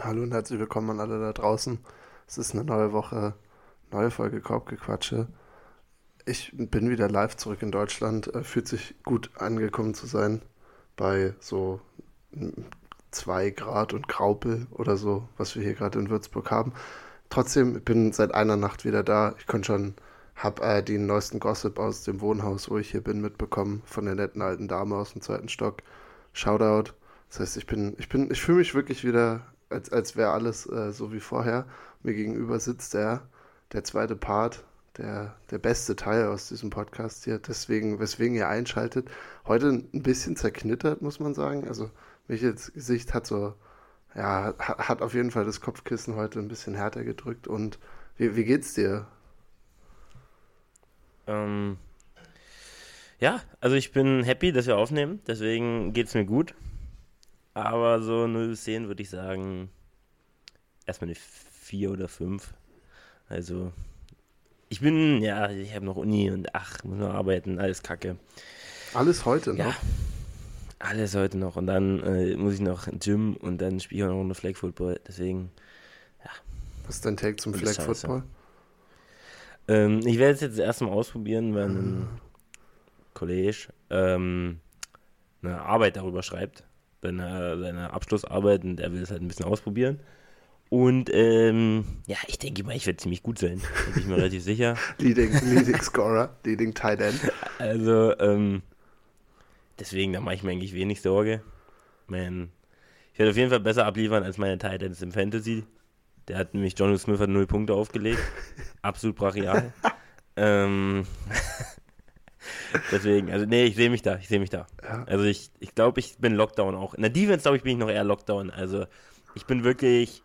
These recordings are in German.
Hallo und herzlich willkommen an alle da draußen. Es ist eine neue Woche, neue Folge Korbgequatsche. Ich bin wieder live zurück in Deutschland. Äh, fühlt sich gut angekommen zu sein bei so 2 Grad und Graupel oder so, was wir hier gerade in Würzburg haben. Trotzdem bin seit einer Nacht wieder da. Ich konnte schon, hab äh, den neuesten Gossip aus dem Wohnhaus, wo ich hier bin, mitbekommen von der netten alten Dame aus dem zweiten Stock. Shoutout. Das heißt, ich bin, ich bin, ich fühle mich wirklich wieder als, als wäre alles äh, so wie vorher. Mir gegenüber sitzt der, der zweite Part, der, der beste Teil aus diesem Podcast hier, deswegen, weswegen ihr einschaltet. Heute ein bisschen zerknittert, muss man sagen. Also Michels Gesicht hat so, ja, hat, auf jeden Fall das Kopfkissen heute ein bisschen härter gedrückt. Und wie, wie geht's dir? Ähm, ja, also ich bin happy, dass wir aufnehmen, deswegen geht's mir gut. Aber so 0 bis 10 würde ich sagen, erstmal eine 4 oder 5. Also, ich bin, ja, ich habe noch Uni und ach, muss noch arbeiten, alles kacke. Alles heute noch? Ja, alles heute noch. Und dann äh, muss ich noch ins Gym und dann spiele ich auch noch eine Flag Football. Deswegen, ja. Was ist dein Take zum Flag Football? Ähm, ich werde es jetzt erstmal ausprobieren, wenn ein Kollege ähm, eine Arbeit darüber schreibt seine, seine Abschlussarbeit und er will es halt ein bisschen ausprobieren. Und ähm, ja, ich denke mal, ich werde ziemlich gut sein. Da bin ich mir relativ sicher. Leading, Leading Scorer, Leading Tight End. Also, ähm, deswegen, da mache ich mir eigentlich wenig Sorge. Man, ich werde auf jeden Fall besser abliefern als meine Tight Ends im Fantasy. Der hat nämlich, John Smith hat null Punkte aufgelegt. Absolut brachial. ähm, Deswegen, also nee, ich sehe mich da, ich sehe mich da. Ja. Also ich, ich glaube, ich bin Lockdown auch. In der Defense, glaube ich, bin ich noch eher Lockdown. Also ich bin wirklich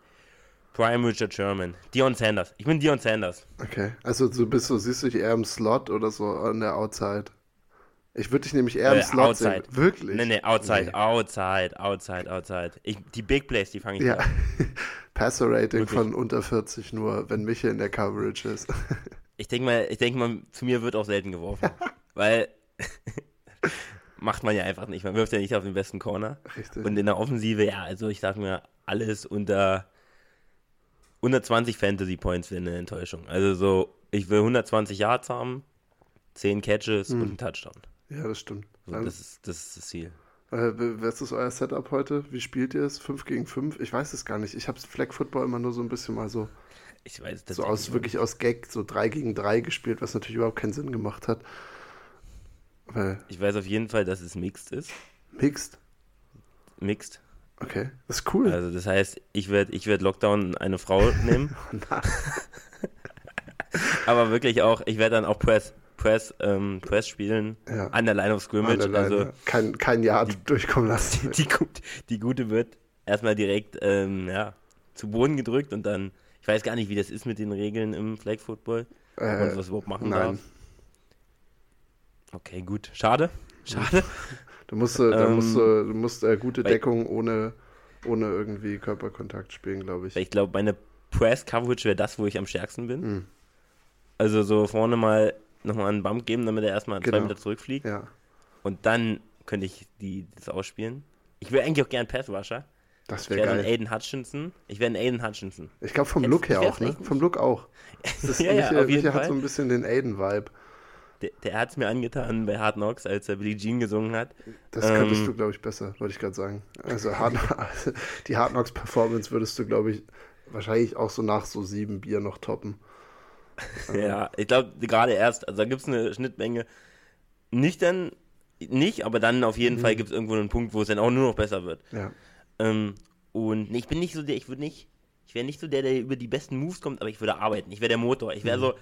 Prime Richard Sherman. Dion Sanders. Ich bin Dion Sanders. Okay, also du bist so, siehst du dich eher im Slot oder so an der Outside? Ich würde dich nämlich eher im äh, Slot outside. sehen. Wirklich? Nee, nee, outside, nee. outside, outside, outside. Ich, die Big Plays, die fange ich ja. an. Passer-Rating von unter 40 nur, wenn Michael in der Coverage ist. ich denke mal, ich denke mal, zu mir wird auch selten geworfen. Weil macht man ja einfach nicht. Man wirft ja nicht auf den besten Corner. Richtig. Und in der Offensive, ja, also ich sag mir, alles unter 120 Fantasy Points wäre eine Enttäuschung. Also so, ich will 120 Yards haben, 10 Catches hm. und einen Touchdown. Ja, das stimmt. So, das, ist, das ist das Ziel. Äh, was ist euer Setup heute? Wie spielt ihr es? 5 gegen 5? Ich weiß es gar nicht. Ich habe Flag Football immer nur so ein bisschen mal so. Ich weiß das So aus, wirklich aus Gag, so 3 gegen 3 gespielt, was natürlich überhaupt keinen Sinn gemacht hat. Weil ich weiß auf jeden Fall, dass es mixed ist. Mixed? Mixed. Okay, das ist cool. Also das heißt, ich werde ich werd Lockdown eine Frau nehmen. Aber wirklich auch, ich werde dann auch Press, Press, ähm, Press spielen ja. an der Line of Scrimmage. Line, also kein, kein Jahr die, durchkommen lassen. Die, die, die, gute wird erstmal direkt ähm, ja, zu Boden gedrückt und dann, ich weiß gar nicht, wie das ist mit den Regeln im Flag Football. Äh, und was überhaupt machen nein. darf. Okay, gut. Schade. Schade. Du musst, ähm, da musst, du musst äh, gute Deckung ohne, ohne irgendwie Körperkontakt spielen, glaube ich. Ich glaube, meine Press-Coverage wäre das, wo ich am stärksten bin. Mhm. Also so vorne mal nochmal einen Bump geben, damit er erstmal genau. zwei Meter zurückfliegt. Ja. Und dann könnte ich die, das ausspielen. Ich will eigentlich auch gern Pass-Rusher. Das wäre geil. Dann Aiden Hutchinson. Ich wäre ein Aiden Hutchinson. Ich glaube vom Look her auch, ne? Vom Look auch. Das ist ja, ja, Michael, auf jeden Michael Fall. hat so ein bisschen den Aiden-Vibe der, der hat es mir angetan bei Hard Knocks, als er Billie Jean gesungen hat. Das könntest ähm, du, glaube ich, besser, wollte ich gerade sagen. Also Hard, die Hard Knocks Performance würdest du, glaube ich, wahrscheinlich auch so nach so sieben Bier noch toppen. ja, ich glaube gerade erst, also da gibt es eine Schnittmenge. Nicht dann, nicht, aber dann auf jeden mhm. Fall gibt es irgendwo einen Punkt, wo es dann auch nur noch besser wird. Ja. Ähm, und ich bin nicht so der, ich würde nicht, ich wäre nicht so der, der über die besten Moves kommt, aber ich würde arbeiten. Ich wäre der Motor. Ich wäre mhm. so,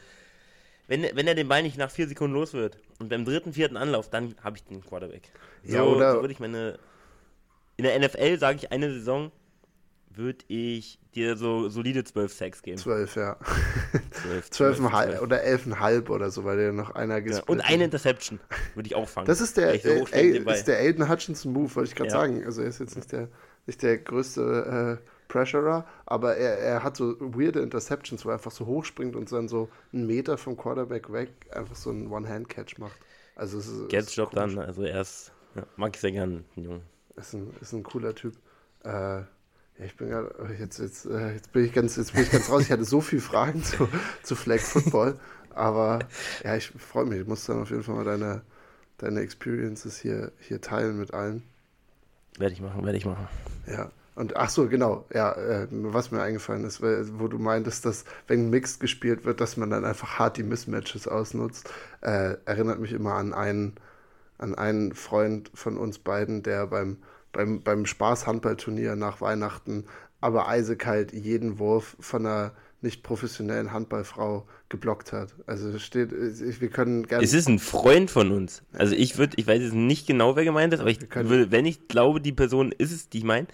wenn, wenn er den Ball nicht nach vier Sekunden los wird und beim dritten, vierten Anlauf, dann habe ich den Quarterback. So, ja, oder? So würde ich meine. In der NFL sage ich eine Saison, würde ich dir so solide zwölf Sacks geben. Zwölf, ja. Zwölf, zwölf, zwölf oder elfeinhalb oder so, weil dir noch einer ja, Und eine Interception würde ich auch fangen. Das ist der, so äh, ist der Aiden Hutchinson Move, wollte ich gerade ja. sagen. Also er ist jetzt nicht der, nicht der größte äh, Pressurer, aber er, er hat so weirde Interceptions, wo er einfach so hochspringt und dann so einen Meter vom Quarterback weg einfach so einen One-Hand-Catch macht. Also es ist, Gadget dann, also er ist, ja, mag ich sehr gern, Junge. Ist ein, ist ein cooler Typ. Äh, Ja, ich bin ja, jetzt, jetzt, äh, jetzt, bin ich ganz, jetzt bin ich ganz raus. Ich hatte so viele Fragen zu, zu Flag Football, aber ja, ich freue mich. Ich muss dann auf jeden Fall mal deine, deine Experiences hier, hier teilen mit allen. Werde ich machen, werde ich machen. Ja. Und ach so, genau, ja, äh, was mir eingefallen ist, wo du meintest, dass wenn Mixed gespielt wird, dass man dann einfach hart die Mismatches ausnutzt, äh, erinnert mich immer an einen, an einen Freund von uns beiden, der beim, beim, beim Spaß-Handballturnier nach Weihnachten aber eisekalt jeden Wurf von einer nicht professionellen Handballfrau geblockt hat. Also steht, wir können gerne. Es ist ein Freund von uns. Also ich würde, ich weiß jetzt nicht genau, wer gemeint ist, aber ich würde, wenn ich glaube, die Person ist es, die ich meine,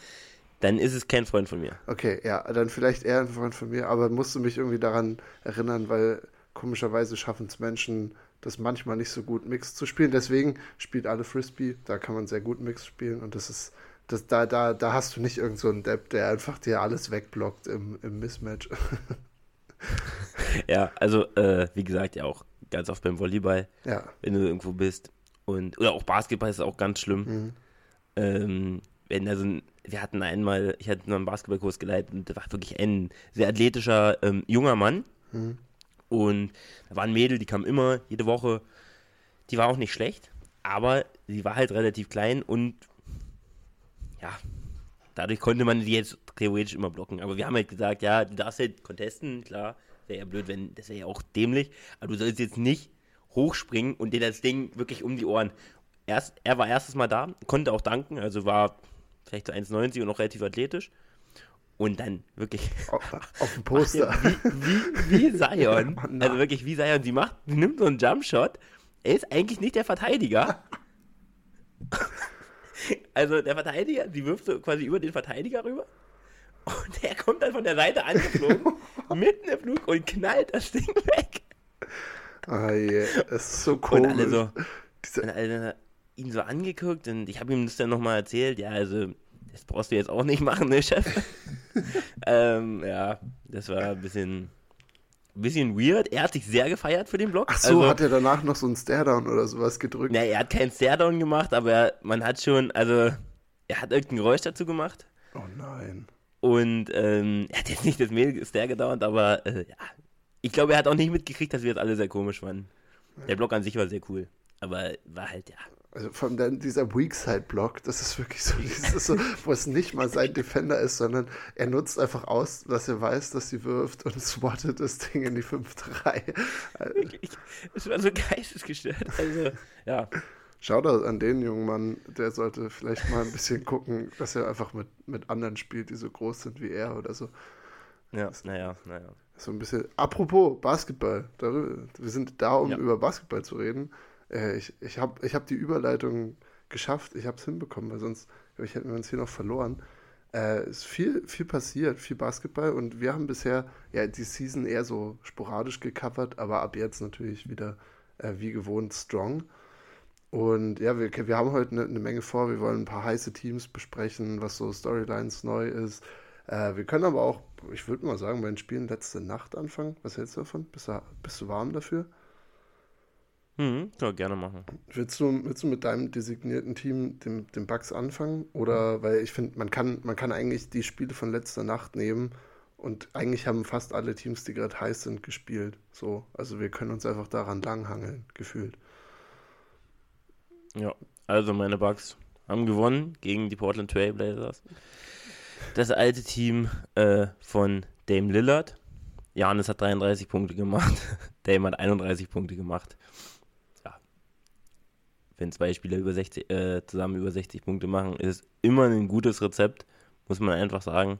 dann ist es kein Freund von mir. Okay, ja, dann vielleicht eher ein Freund von mir, aber musst du mich irgendwie daran erinnern, weil komischerweise schaffen es Menschen, das manchmal nicht so gut Mix zu spielen. Deswegen spielt alle Frisbee, da kann man sehr gut Mix spielen und das ist, das, da, da, da hast du nicht irgend so einen Depp, der einfach dir alles wegblockt im, im Mismatch. ja, also äh, wie gesagt, ja auch ganz oft beim Volleyball, ja. wenn du irgendwo bist. Und, oder auch Basketball ist auch ganz schlimm. Mhm. Ähm, wenn da so ein, wir hatten einmal, ich hatte einen Basketballkurs geleitet und da war wirklich ein sehr athletischer ähm, junger Mann. Mhm. Und da war ein Mädel, die kam immer, jede Woche. Die war auch nicht schlecht, aber sie war halt relativ klein und ja, dadurch konnte man die jetzt theoretisch immer blocken. Aber wir haben halt gesagt, ja, du darfst halt contesten, klar, wäre ja blöd, wenn, das wäre ja auch dämlich, aber du sollst jetzt nicht hochspringen und dir das Ding wirklich um die Ohren. Erst, er war erstes Mal da, konnte auch danken, also war vielleicht so 1,90 und noch relativ athletisch. Und dann wirklich. Auf, auf dem Poster. wie, wie, wie Zion. Also wirklich wie Zion. Sie macht, nimmt so einen Jumpshot. Er ist eigentlich nicht der Verteidiger. also der Verteidiger, sie wirft so quasi über den Verteidiger rüber. Und der kommt dann von der Seite angeflogen, mitten im Flug und knallt das Ding weg. Ah, yeah. das ist so komisch. Und alle so, Diese... und alle ihn so angeguckt und ich habe ihm das dann nochmal erzählt. Ja, also das brauchst du jetzt auch nicht machen, ne, Chef? ähm, ja, das war ein bisschen, ein bisschen weird. Er hat sich sehr gefeiert für den Blog. Ach so, also, hat er danach noch so einen Staredown oder sowas gedrückt? Ne, er hat keinen Staredown gemacht, aber er, man hat schon, also, er hat irgendein Geräusch dazu gemacht. Oh nein. Und ähm, er hat jetzt nicht das Mail Stare gedauert, aber äh, ja. Ich glaube, er hat auch nicht mitgekriegt, dass wir jetzt alle sehr komisch waren. Der Blog an sich war sehr cool. Aber war halt, ja, also vor allem dieser Weakside-Block, das ist wirklich so, dieses so, wo es nicht mal sein Defender ist, sondern er nutzt einfach aus, dass er weiß, dass sie wirft und swattet das Ding in die 5-3. Es war so geistesgestört. Also, ja. Shoutout an den jungen Mann, der sollte vielleicht mal ein bisschen gucken, dass er einfach mit, mit anderen spielt, die so groß sind wie er oder so. Ja, naja, naja. So ein bisschen. Apropos Basketball, darüber, wir sind da, um ja. über Basketball zu reden. Äh, ich ich habe ich hab die Überleitung geschafft, ich habe es hinbekommen, weil sonst ich, hätten wir uns hier noch verloren. Äh, es ist viel, viel passiert, viel Basketball und wir haben bisher ja die Season eher so sporadisch gecovert, aber ab jetzt natürlich wieder äh, wie gewohnt strong. Und ja, wir, wir haben heute eine, eine, Menge vor. Wir wollen ein paar heiße Teams besprechen, was so Storylines neu ist. Äh, wir können aber auch, ich würde mal sagen, bei den Spielen letzte Nacht anfangen. Was hältst du davon? Bist du, bist du warm dafür? Mhm, ja, gerne machen. Willst du, willst du mit deinem designierten Team, dem, dem Bugs, anfangen? Oder, weil ich finde, man kann, man kann eigentlich die Spiele von letzter Nacht nehmen und eigentlich haben fast alle Teams, die gerade heiß sind, gespielt. So, also wir können uns einfach daran langhangeln, gefühlt. Ja, also meine Bugs haben gewonnen gegen die Portland Trailblazers. Das alte Team äh, von Dame Lillard. Janis hat 33 Punkte gemacht. Dame hat 31 Punkte gemacht wenn zwei Spieler über 60, äh, zusammen über 60 Punkte machen, ist immer ein gutes Rezept, muss man einfach sagen.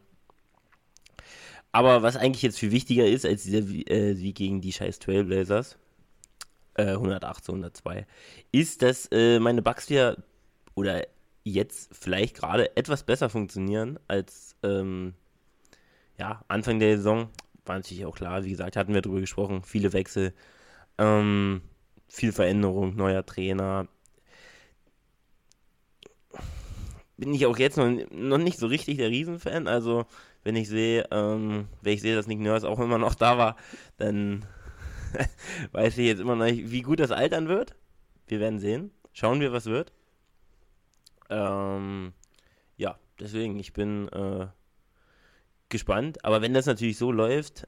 Aber was eigentlich jetzt viel wichtiger ist als dieser äh, Sieg gegen die scheiß Trailblazers, äh, 108 zu 102, ist, dass äh, meine Bugs wieder oder jetzt vielleicht gerade etwas besser funktionieren als ähm, ja, Anfang der Saison. War natürlich auch klar, wie gesagt, hatten wir darüber gesprochen, viele Wechsel, ähm, viel Veränderung, neuer Trainer, bin ich auch jetzt noch, noch nicht so richtig der Riesenfan. Also, wenn ich sehe, ähm, wenn ich sehe, dass Nick Nurse auch immer noch da war, dann weiß ich jetzt immer noch nicht, wie gut das altern wird. Wir werden sehen. Schauen wir, was wird. Ähm, ja, deswegen, ich bin, äh, gespannt. Aber wenn das natürlich so läuft,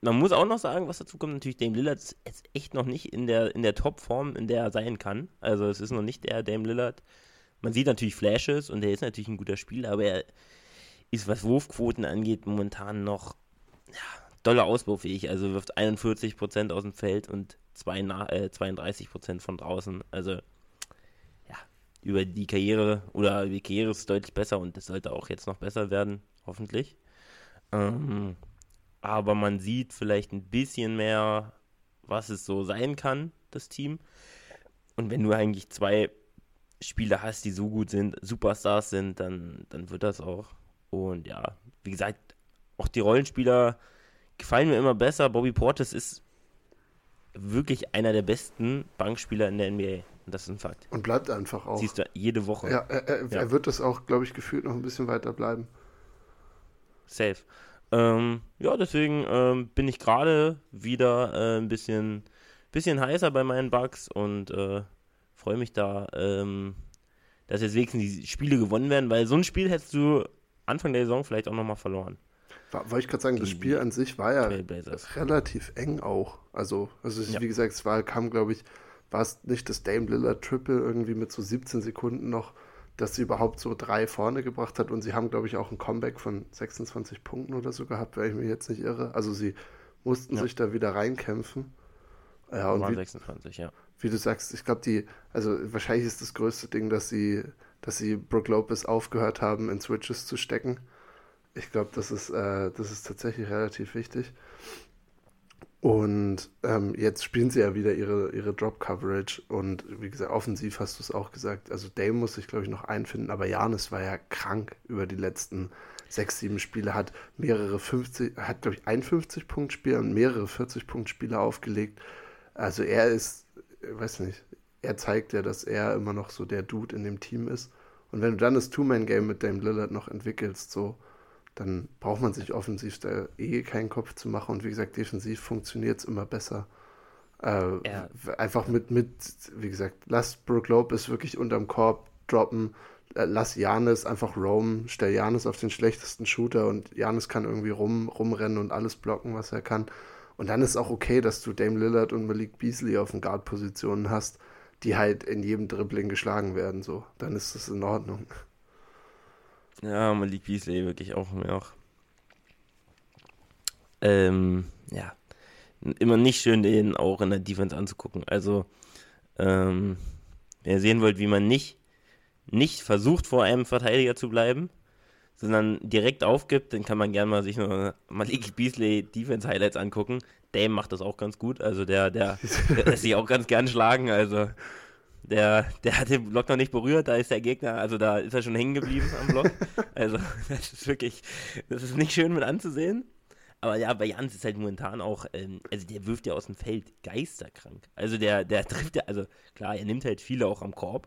man muss auch noch sagen, was dazu kommt, natürlich Dame Lillard ist echt noch nicht in der, in der Top-Form, in der er sein kann. Also es ist noch nicht der Dame Lillard. Man sieht natürlich Flashes und er ist natürlich ein guter Spieler, aber er ist, was Wurfquoten angeht, momentan noch ja, dolle ausbaufähig. Also wirft 41% aus dem Feld und zwei, äh, 32% von draußen. Also ja, über die Karriere oder die Karriere ist deutlich besser und das sollte auch jetzt noch besser werden, hoffentlich. Ähm, aber man sieht vielleicht ein bisschen mehr, was es so sein kann, das Team. Und wenn du eigentlich zwei Spieler hast, die so gut sind, Superstars sind, dann, dann wird das auch. Und ja, wie gesagt, auch die Rollenspieler gefallen mir immer besser. Bobby Portis ist wirklich einer der besten Bankspieler in der NBA. Und das ist ein Fakt. Und bleibt einfach auch. Siehst du jede Woche. Ja, er, er, ja. er wird das auch, glaube ich, gefühlt noch ein bisschen weiter bleiben. Safe. Ähm, ja, deswegen ähm, bin ich gerade wieder äh, ein bisschen, bisschen heißer bei meinen Bugs und äh, freue mich da, ähm, dass jetzt wenigstens die Spiele gewonnen werden, weil so ein Spiel hättest du Anfang der Saison vielleicht auch nochmal verloren. wollte ich gerade sagen, das Spiel an sich war ja relativ eng auch. Also, also ja. wie gesagt, es war, kam, glaube ich, war es nicht das Dame Lillard Triple irgendwie mit so 17 Sekunden noch dass sie überhaupt so drei vorne gebracht hat. Und sie haben, glaube ich, auch ein Comeback von 26 Punkten oder so gehabt, wenn ich mich jetzt nicht irre. Also sie mussten ja. sich da wieder reinkämpfen. Ja, und wie, 26, ja. Wie du sagst, ich glaube, die, also wahrscheinlich ist das größte Ding, dass sie, dass sie Brooke Lopez aufgehört haben, in Switches zu stecken. Ich glaube, das ist, äh, das ist tatsächlich relativ wichtig. Und ähm, jetzt spielen sie ja wieder ihre, ihre Drop-Coverage. Und wie gesagt, offensiv hast du es auch gesagt. Also Dame muss sich, glaube ich, noch einfinden. Aber Janis war ja krank über die letzten sechs, sieben Spiele. Hat mehrere 50, hat, glaube ich, 51-Punkt-Spiele und mehrere 40-Punkt-Spiele aufgelegt. Also er ist, weiß nicht, er zeigt ja, dass er immer noch so der Dude in dem Team ist. Und wenn du dann das Two-Man-Game mit Dame Lillard noch entwickelst, so, dann braucht man sich offensiv da eh keinen Kopf zu machen. Und wie gesagt, defensiv funktioniert es immer besser. Äh, ja. Einfach mit, mit, wie gesagt, lass Brooke Lopez wirklich unterm Korb droppen. Äh, lass Janis einfach roamen. Stell Janis auf den schlechtesten Shooter und Janis kann irgendwie rum, rumrennen und alles blocken, was er kann. Und dann ist auch okay, dass du Dame Lillard und Malik Beasley auf den Guard-Positionen hast, die halt in jedem Dribbling geschlagen werden. So, dann ist das in Ordnung. Ja, Malik Beasley wirklich auch mir auch. Ähm, ja. Immer nicht schön, den auch in der Defense anzugucken. Also, ähm, wenn ihr sehen wollt, wie man nicht, nicht versucht, vor einem Verteidiger zu bleiben, sondern direkt aufgibt, dann kann man gerne mal sich nur Malik Beasley Defense Highlights angucken. Dame macht das auch ganz gut. Also der, der, der lässt sich auch ganz gern schlagen. Also der, der hat den Block noch nicht berührt, da ist der Gegner, also da ist er schon hängen geblieben am Block. Also das ist wirklich, das ist nicht schön mit anzusehen. Aber ja, bei Jans ist halt momentan auch, ähm, also der wirft ja aus dem Feld geisterkrank. Also der, der trifft ja, also klar, er nimmt halt viele auch am Korb.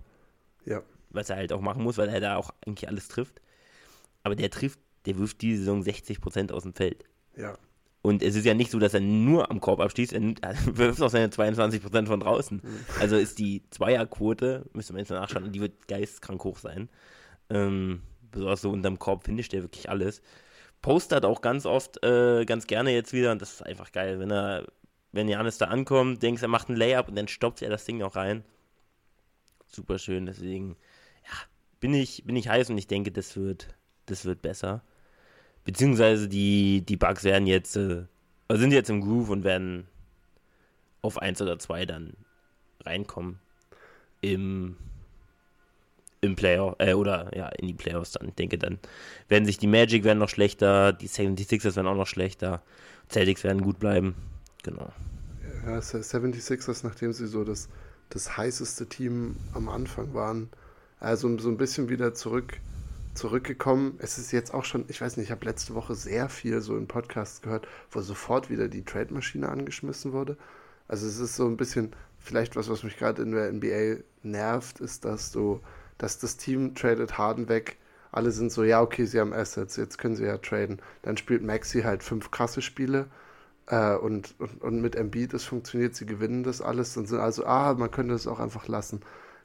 Ja. Was er halt auch machen muss, weil er da auch eigentlich alles trifft. Aber der trifft, der wirft diese Saison 60% aus dem Feld. Ja. Und es ist ja nicht so, dass er nur am Korb abschließt, er, wirft auch seine 22% von draußen. Also ist die Zweierquote, müsste man jetzt mal nachschauen, die wird geistkrank hoch sein. Ähm, besonders so unterm Korb finisht er wirklich alles. Postert auch ganz oft, äh, ganz gerne jetzt wieder, und das ist einfach geil, wenn er, wenn Janis da ankommt, denkst, er macht ein Layup und dann stoppt er das Ding auch rein. Super schön, deswegen, ja, bin ich, bin ich heiß und ich denke, das wird, das wird besser. Beziehungsweise die, die Bugs werden jetzt, äh, also sind jetzt im Groove und werden auf 1 oder 2 dann reinkommen. Im, im Player, äh, oder ja, in die Playoffs dann. Ich denke, dann werden sich die Magic werden noch schlechter, die 76ers werden auch noch schlechter, Celtics werden gut bleiben. Genau. Ja, 76ers, nachdem sie so das, das heißeste Team am Anfang waren, also so ein bisschen wieder zurück zurückgekommen. Es ist jetzt auch schon, ich weiß nicht, ich habe letzte Woche sehr viel so in Podcasts gehört, wo sofort wieder die Trade-Maschine angeschmissen wurde. Also es ist so ein bisschen, vielleicht was, was mich gerade in der NBA nervt, ist, dass du, dass das Team tradet Harden weg. Alle sind so, ja, okay, sie haben Assets, jetzt können sie ja traden. Dann spielt Maxi halt fünf krasse Spiele äh, und, und, und mit Embiid, das funktioniert, sie gewinnen das alles. Dann sind also, ah, man könnte es auch einfach lassen.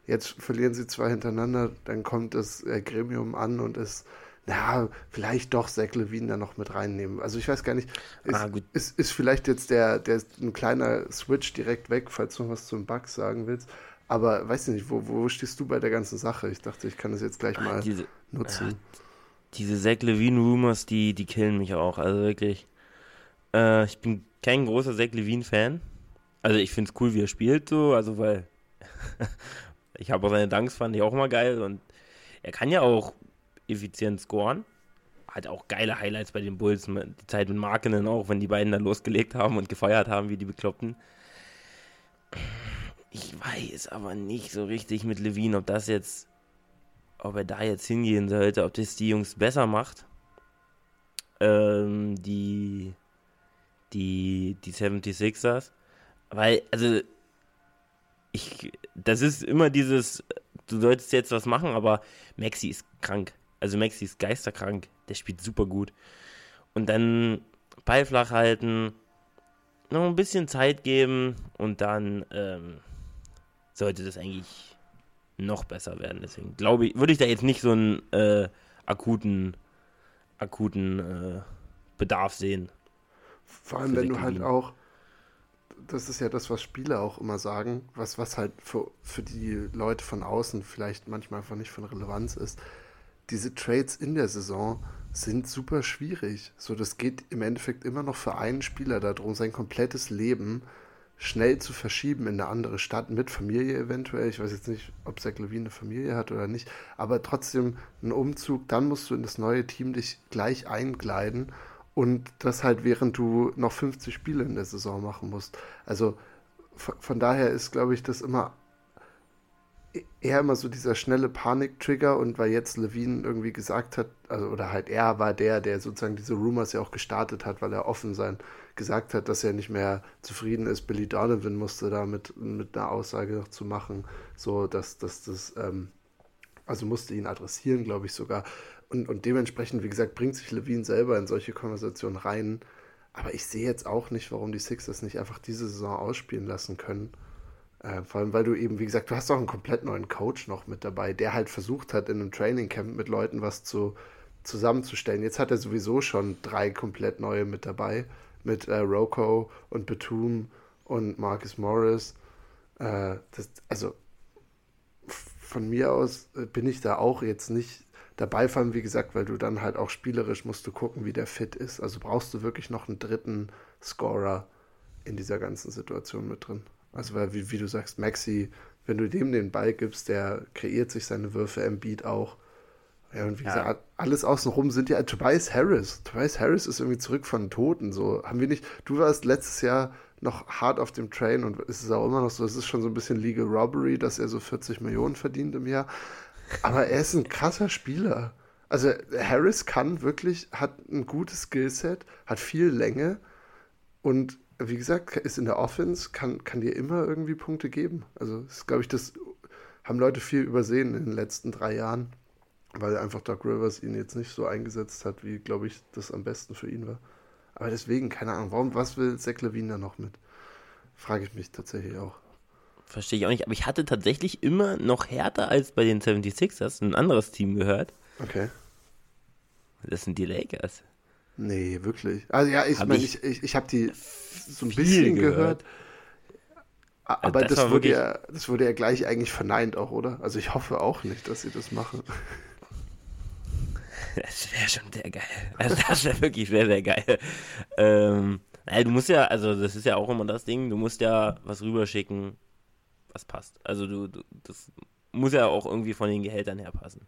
Jetzt verlieren sie zwei hintereinander, dann kommt das äh, Gremium an und es ja, vielleicht doch Zach Levine da noch mit reinnehmen. Also ich weiß gar nicht, ist, Ah, ist, ist vielleicht jetzt der, der ein kleiner Switch direkt weg, falls du noch was zum Bugs sagen willst. Aber weiß ich nicht, wo, wo stehst du bei der ganzen Sache? Ich dachte, ich kann das jetzt gleich mal Diese, nutzen. diese Zach Levine Rumors, die, die killen mich auch. Also wirklich. Äh, ich bin kein großer Zach Levine Fan. Also ich finde es cool, wie er spielt, so. Also weil ich habe auch seine Dunks fand ich auch immer geil und er kann ja auch effizient scoren. Hat auch geile Highlights bei den Bulls. Die Zeit mit Markenen auch, wenn die beiden dann losgelegt haben und gefeiert haben, wie die Bekloppten. Ich weiß aber nicht so richtig mit Levine, ob das jetzt ob er da jetzt hingehen sollte, ob das die Jungs besser macht. Ähm, die, die, die 76ers. Weil, also, ich, das ist immer dieses, du solltest jetzt was machen, aber Maxi ist krank. Also Maxi ist geisterkrank. Der spielt super gut. Und dann Ball flach halten, noch ein bisschen Zeit geben und dann ähm, sollte das eigentlich noch besser werden. Deswegen glaube ich, würde ich da jetzt nicht so einen äh, akuten, akuten äh, Bedarf sehen. Vor allem, wenn du halt auch, das ist ja das, was Spieler auch immer sagen, was, was halt für, für die Leute von außen vielleicht manchmal einfach nicht von Relevanz ist. Diese Trades in der Saison sind super schwierig. So, das geht im Endeffekt immer noch für einen Spieler darum, sein komplettes Leben schnell zu verschieben in eine andere Stadt mit Familie eventuell. Ich weiß jetzt nicht, ob Zach Levine eine Familie hat oder nicht, aber trotzdem ein Umzug, dann musst du in das neue Team dich gleich eingleiten und das halt während du noch 50 Spiele in der Saison machen musst. Also von, daher ist, glaube ich, das immer e- eher immer so dieser schnelle Panik-Trigger und weil jetzt Levine irgendwie gesagt hat, also oder halt er war der, der sozusagen diese Rumors ja auch gestartet hat, weil er offen sein gesagt hat, dass er nicht mehr zufrieden ist. Billy Donovan musste da mit, mit einer Aussage noch zu machen, so dass, dass das, ähm, also musste ihn adressieren, glaube ich sogar. Und, und dementsprechend, wie gesagt, bringt sich Levine selber in solche Konversationen rein. Aber ich sehe jetzt auch nicht, warum die Sixers nicht einfach diese Saison ausspielen lassen können. Äh, vor allem, weil du eben, wie gesagt, du hast auch einen komplett neuen Coach noch mit dabei, der halt versucht hat, in einem Trainingcamp mit Leuten was zu, zusammenzustellen. Jetzt hat er sowieso schon drei komplett neue mit dabei, mit äh, Rocco und Batum und Marcus Morris. Äh, das, also von mir aus äh, bin ich da auch jetzt nicht dabei, vor allem wie gesagt, weil du dann halt auch spielerisch musst du gucken, wie der fit ist. Also brauchst du wirklich noch einen dritten Scorer in dieser ganzen Situation mit drin. Also weil, wie, wie du sagst, Maxi, wenn du dem den Ball gibst, der kreiert sich seine Würfe im Beat auch. Ja, und wie Ja. gesagt, alles außenrum sind ja Tobias Harris. Tobias Harris ist irgendwie zurück von Toten. So haben wir nicht. Du warst letztes Jahr noch hart auf dem Train und es ist auch immer noch so. Es ist schon so ein bisschen Legal Robbery, dass er so 40 Millionen verdient im Jahr. Aber er ist ein krasser Spieler. Also Harris kann wirklich, hat ein gutes Skillset, hat viel Länge und wie gesagt, ist in der Offense, kann, kann dir immer irgendwie Punkte geben. Also ist, glaube ich, das haben Leute viel übersehen in den letzten drei Jahren, weil einfach Doc Rivers ihn jetzt nicht so eingesetzt hat, wie, glaube ich, das am besten für ihn war. Aber deswegen, keine Ahnung, warum, was will Zach Levine da noch mit? Frage ich mich tatsächlich auch. Verstehe ich auch nicht. Aber ich hatte tatsächlich immer noch härter als bei den 76ers ein anderes Team gehört. Okay. Das sind die Lakers. Nee, wirklich. Also ja, ich meine, ich ich, ich, habe die so ein bisschen gehört. gehört. A- Aber das das, wurde ja, das wurde ja gleich eigentlich verneint auch, oder? Also ich hoffe auch nicht, dass sie das machen. Das wäre schon sehr geil. Also das wäre wirklich sehr, sehr geil. Ähm, naja, du musst ja, also das ist ja auch immer das Ding, du musst ja was rüberschicken, was passt. Also du, du das muss ja auch irgendwie von den Gehältern her passen.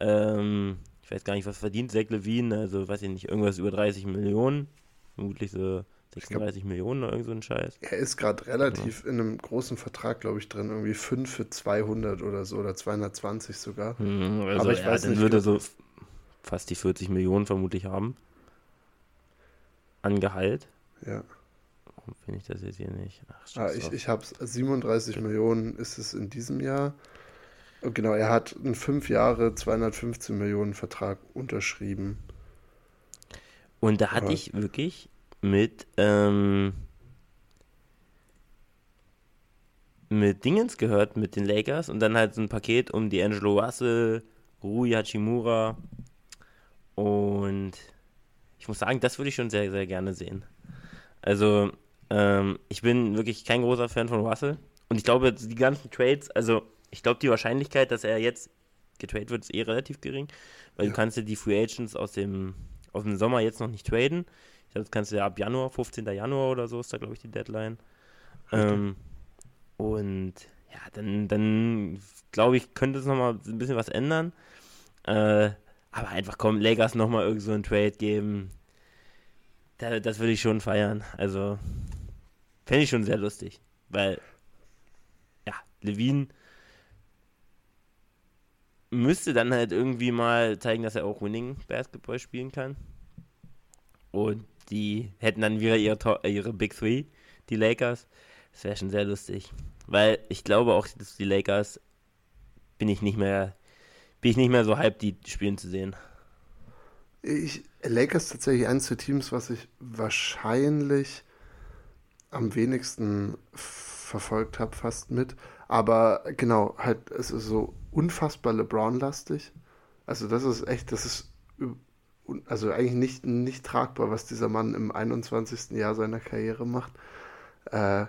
Ähm, ich weiß gar nicht, was verdient Zach Levine, also weiß ich nicht, irgendwas über 30 Millionen, vermutlich so 36 Millionen oder irgend so ein Scheiß. Er ist gerade relativ in einem großen Vertrag, glaube ich, drin. Irgendwie 5 für 200 oder so oder 220 sogar. Hm, also Aber ich ja, weiß dann nicht, würde er so fast die 40 Millionen vermutlich haben. An Gehalt. Ja. Warum finde ich das jetzt hier nicht? Ach, Ah, ich ich habe es. 37 Millionen ist es in diesem Jahr. Und genau, er hat einen 5 Jahre 215 Millionen Vertrag unterschrieben. Und da hatte Aber- ich wirklich mit, ähm, mit Dingens gehört, mit den Lakers und dann halt so ein Paket um die Angelo Russell, Rui Hachimura Und ich muss sagen, das würde ich schon sehr, sehr gerne sehen. Also, ähm, ich bin wirklich kein großer Fan von Russell. Und ich glaube, die ganzen Trades, also ich glaube, die Wahrscheinlichkeit, dass er jetzt getradet wird, ist eh relativ gering. Weil ja. du kannst ja die Free Agents aus dem, aus dem Sommer jetzt noch nicht traden. Ich glaube, das kannst du ja ab Januar, 15. Januar oder so ist da, glaube ich, die Deadline. Ähm, und ja, dann, dann glaube ich, könnte es nochmal ein bisschen was ändern. Äh, aber einfach komm, Lakers nochmal irgend so einen Trade geben. Da, das würde ich schon feiern. Also, fände ich schon sehr lustig. Weil, ja, Levine müsste dann halt irgendwie mal zeigen, dass er auch Winning Basketball spielen kann. Und die hätten dann wieder ihre, ihre Big Three, die Lakers. Das wäre schon sehr lustig. Weil ich glaube auch, dass die Lakers bin ich nicht mehr, bin ich nicht mehr so hyped, die spielen zu sehen. Ich, Lakers tatsächlich eines der Teams, was ich wahrscheinlich am wenigsten verfolgt habe, fast mit. Aber genau, halt, es ist so unfassbar LeBron-lastig. Also das ist echt, das ist also eigentlich nicht, nicht tragbar, was dieser Mann im 21. Jahr seiner Karriere macht. Äh,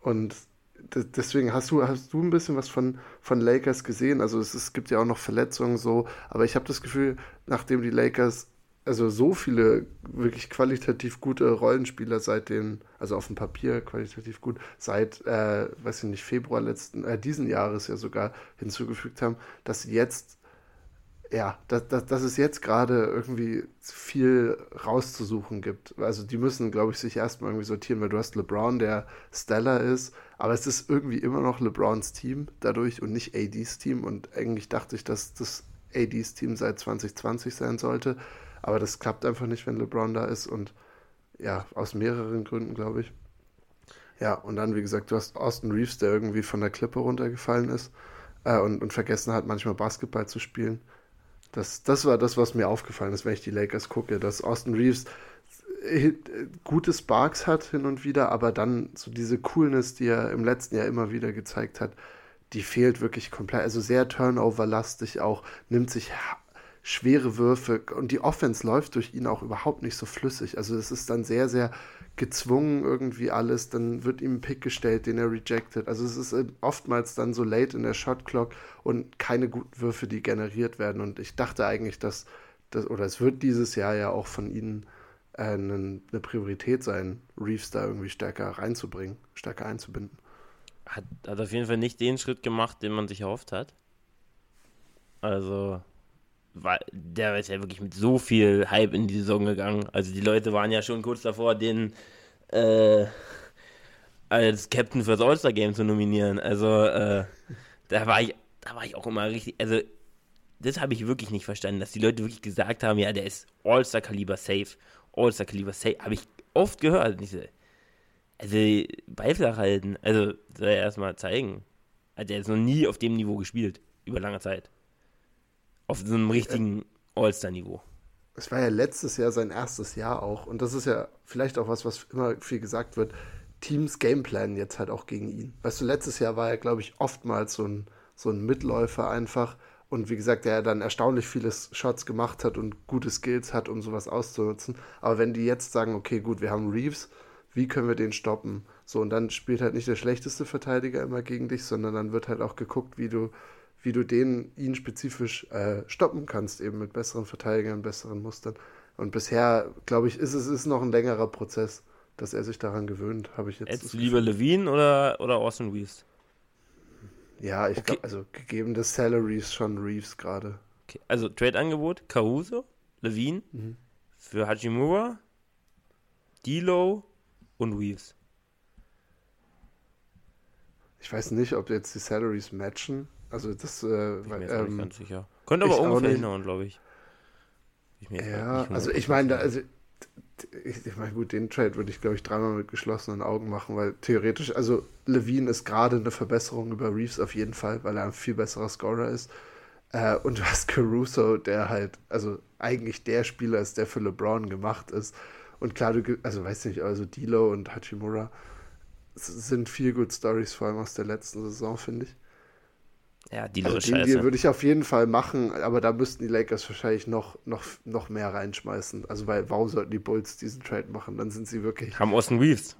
und deswegen hast du, hast du ein bisschen was von, von Lakers gesehen. Also es, es gibt ja auch noch Verletzungen so, aber ich habe das Gefühl, nachdem die Lakers also so viele wirklich qualitativ gute Rollenspieler seit den, also auf dem Papier qualitativ gut, seit, äh, weiß ich nicht, Februar letzten, äh, diesen Jahres ja sogar hinzugefügt haben, dass jetzt, ja, dass, dass, dass es jetzt gerade irgendwie viel rauszusuchen gibt. Also die müssen, glaube ich, sich erstmal irgendwie sortieren, weil du hast LeBron, der Stellar ist, aber es ist irgendwie immer noch LeBrons Team dadurch und nicht ADs Team und eigentlich dachte ich, dass das ADs Team seit 2020 sein sollte aber das klappt einfach nicht, wenn LeBron da ist und ja, aus mehreren Gründen, glaube ich. Ja, und dann, wie gesagt, du hast Austin Reeves, der irgendwie von der Klippe runtergefallen ist äh, und, und vergessen hat, manchmal Basketball zu spielen. Das, das war das, was mir aufgefallen ist, wenn ich die Lakers gucke, dass Austin Reeves äh, gute Sparks hat hin und wieder, aber dann so diese Coolness, die er im letzten Jahr immer wieder gezeigt hat, die fehlt wirklich komplett. Also sehr turnover-lastig auch, nimmt sich schwere Würfe und die Offense läuft durch ihn auch überhaupt nicht so flüssig. Also es ist dann sehr, sehr gezwungen irgendwie alles. Dann wird ihm ein Pick gestellt, den er rejected. Also es ist äh, oftmals dann so late in der Shot Clock und keine guten Würfe, die generiert werden. Und ich dachte eigentlich, dass das, oder es wird dieses Jahr ja auch von ihnen äh, eine, eine Priorität sein, Reeves da irgendwie stärker reinzubringen, stärker einzubinden. Hat, hat auf jeden Fall nicht den Schritt gemacht, den man sich erhofft hat. Also, war, der ist ja wirklich mit so viel Hype in die Saison gegangen. Also die Leute waren ja schon kurz davor, den äh, als Captain fürs All-Star Game zu nominieren. Also äh, da war ich, da war ich auch immer richtig. Also das habe ich wirklich nicht verstanden, dass die Leute wirklich gesagt haben, ja, der ist All-Star-Kaliber safe, All-Star-Kaliber safe. Habe ich oft gehört. So, also Beiflach halten. Also soll er erstmal zeigen. Also, er hat noch nie auf dem Niveau gespielt über lange Zeit. Auf so einem richtigen All-Star-Niveau. Es war ja letztes Jahr sein erstes Jahr auch. Und das ist ja vielleicht auch was, was immer viel gesagt wird. Teams Gameplan jetzt halt auch gegen ihn. Weißt du, letztes Jahr war er, glaube ich, oftmals so ein, so ein Mitläufer einfach. Und wie gesagt, der dann erstaunlich viele Shots gemacht hat und gute Skills hat, um sowas auszunutzen. Aber wenn die jetzt sagen, okay, gut, wir haben Reeves, wie können wir den stoppen? So, und dann spielt halt nicht der schlechteste Verteidiger immer gegen dich, sondern dann wird halt auch geguckt, wie du wie du den ihn spezifisch äh, stoppen kannst, eben mit besseren Verteidigern, besseren Mustern. Und bisher, glaube ich, ist es ist noch ein längerer Prozess, dass er sich daran gewöhnt, habe ich jetzt. Hättest du lieber Levine oder, oder Austin Reeves? Ja, ich okay. glaube, also gegeben des Salaries schon Reeves gerade. Okay. Also Trade-Angebot, Caruso, Levine mhm. für Hajimura, Dilo und Reeves. Ich weiß nicht, ob jetzt die Salaries matchen. Also das äh, Bin mir ähm, ganz sicher. Könnte aber ungefähr hinhauen, glaube ich. ich ja, also ich meine, also ich, ich meine, gut, den Trade würde ich, glaube ich, dreimal mit geschlossenen Augen machen, weil theoretisch, also Levine ist gerade eine Verbesserung über Reeves auf jeden Fall, weil er ein viel besserer Scorer ist. Äh, und du hast Caruso, der halt, also eigentlich der Spieler ist, der für LeBron gemacht ist. Und klar, du, also weiß nicht, also Dilo und Hachimura sind viel Good Stories, vor allem aus der letzten Saison, finde ich. Ja, die also den Deal würde ich auf jeden Fall machen, aber da müssten die Lakers wahrscheinlich noch, noch, noch mehr reinschmeißen. Also weil, warum sollten die Bulls diesen Trade machen? Dann sind sie wirklich. Haben Austin Reeves.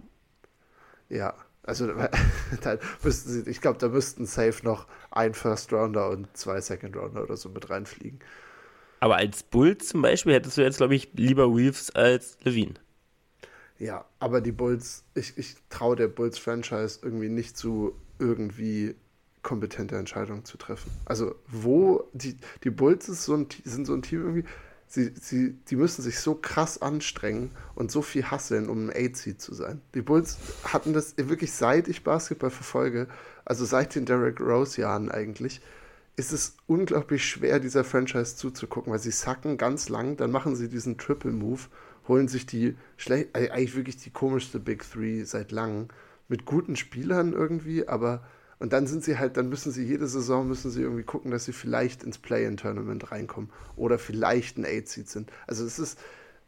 Ja, also da müssten sie, ich glaube, da müssten safe noch ein First Rounder und zwei Second Rounder oder so mit reinfliegen. Aber als Bulls zum Beispiel hättest du jetzt, glaube ich, lieber Reeves als Levine. Ja, aber die Bulls, ich, ich traue der Bulls-Franchise irgendwie nicht zu, irgendwie kompetente Entscheidungen zu treffen. Also, wo die, die Bulls so ein, sind so ein Team irgendwie, sie, sie, die müssen sich so krass anstrengen und so viel hasseln, um ein A-Seed zu sein. Die Bulls hatten das wirklich seit ich Basketball verfolge, also seit den Derrick Rose-Jahren eigentlich, ist es unglaublich schwer, dieser Franchise zuzugucken, weil sie sacken ganz lang, dann machen sie diesen Triple Move, holen sich die schlecht, eigentlich wirklich die komischste Big Three seit langem, mit guten Spielern irgendwie, aber und dann sind sie halt, dann müssen sie jede Saison müssen sie irgendwie gucken, dass sie vielleicht ins Play-in-Tournament reinkommen oder vielleicht ein Eight-Seed sind. Also es ist,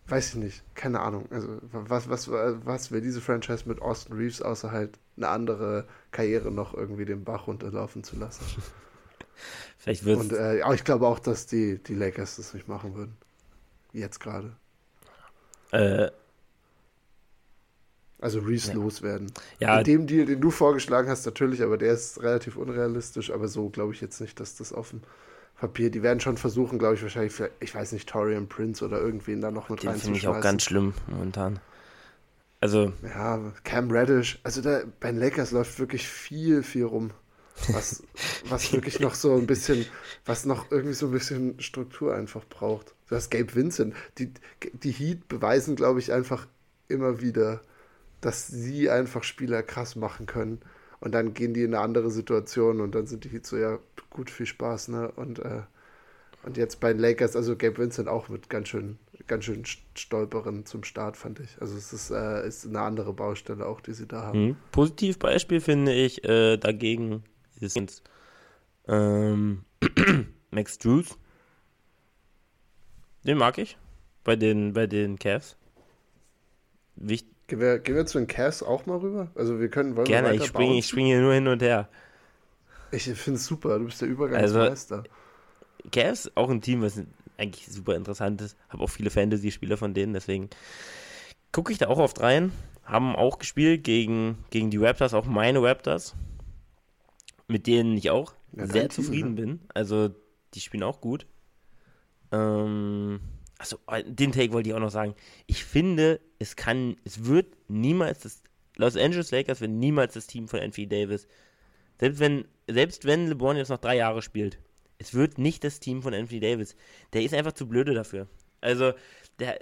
weiß ich nicht, keine Ahnung. Also was, was, was wäre diese Franchise mit Austin Reeves, außer halt eine andere Karriere noch irgendwie den Bach runterlaufen zu lassen? Vielleicht wird Und äh, ich glaube auch, dass die, die Lakers das nicht machen würden. Jetzt gerade. Äh, also Reese ja. loswerden. Ja. In dem Deal, den du vorgeschlagen hast, natürlich, aber der ist relativ unrealistisch, aber so glaube ich jetzt nicht, dass das auf dem Papier, die werden schon versuchen, glaube ich, wahrscheinlich, für, ich weiß nicht, Torian Prince oder irgendwen da noch mit Den finde ich auch ganz schlimm momentan. Also. Ja, Cam Reddish, also da, bei den Lakers läuft wirklich viel, viel rum. Was, was wirklich noch so ein bisschen, was noch irgendwie so ein bisschen Struktur einfach braucht. Du hast Gabe Vincent. Die, die Heat beweisen, glaube ich, einfach immer wieder, dass sie einfach Spieler krass machen können. Und dann gehen die in eine andere Situation und dann sind die so, ja, gut, viel Spaß, ne? Und, äh, und jetzt bei den Lakers, also Gabe Vincent auch mit ganz schön, ganz schön Stolperen zum Start, fand ich. Also es ist, äh, ist eine andere Baustelle auch, die sie da haben. Mhm. Positivbeispiel finde ich äh, dagegen ist ähm, Max Drews. Den mag ich. Bei den, bei den Cavs. Wichtig Gehen wir, gehen wir zu den Cavs auch mal rüber? Also wir können, wollen Gerne, ich springe spring hier nur hin und her. Ich finde es super, du bist der Übergangsmeister. Also, Cavs, auch ein Team, was eigentlich super interessant ist. Habe auch viele Fantasy-Spieler von denen, deswegen gucke ich da auch oft rein. Haben auch gespielt gegen, gegen die Raptors, auch meine Raptors, mit denen ich auch ja, sehr zufrieden Team, ne? bin. Also die spielen auch gut. Ähm, also den Take wollte ich auch noch sagen. Ich finde, es kann, es wird niemals das Los Angeles Lakers wird niemals das Team von Anthony Davis. Selbst wenn, selbst wenn LeBron jetzt noch drei Jahre spielt, es wird nicht das Team von Anthony Davis. Der ist einfach zu blöde dafür. Also, der,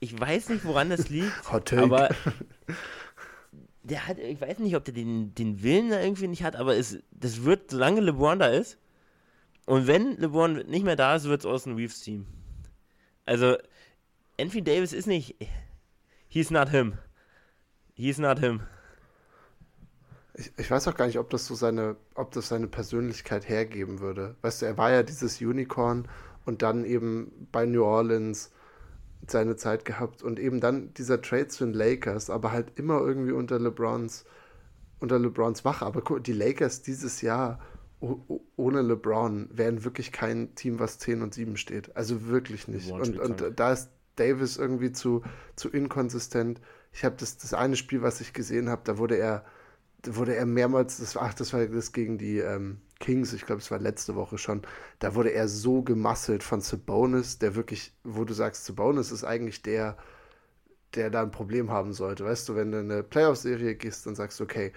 ich weiß nicht, woran das liegt, Hot aber der hat, ich weiß nicht, ob der den, den Willen da irgendwie nicht hat, aber es, das wird, solange LeBron da ist, und wenn LeBron nicht mehr da ist, wird es aus dem Reeves Team. Also, Anthony Davis ist nicht. He's not him. He's not him. Ich, ich, weiß auch gar nicht, ob das so seine, ob das seine Persönlichkeit hergeben würde. Weißt du, er war ja dieses Unicorn und dann eben bei New Orleans seine Zeit gehabt und eben dann dieser Trade zu den Lakers, aber halt immer irgendwie unter LeBrons, unter LeBrons Wache. Aber die Lakers dieses Jahr ohne LeBron wären wirklich kein Team, was 10 und 7 steht. Also wirklich nicht. Und, und da ist Davis irgendwie zu, zu inkonsistent. Ich habe das, das eine Spiel, was ich gesehen habe, da wurde er, da wurde er mehrmals, das war, ach, das war das gegen die ähm, Kings, ich glaube, es war letzte Woche schon, da wurde er so gemasselt von Sabonis, der wirklich, wo du sagst, Sabonis ist eigentlich der, der da ein Problem haben sollte. Weißt du, wenn du in eine Playoff-Serie gehst, dann sagst du, okay,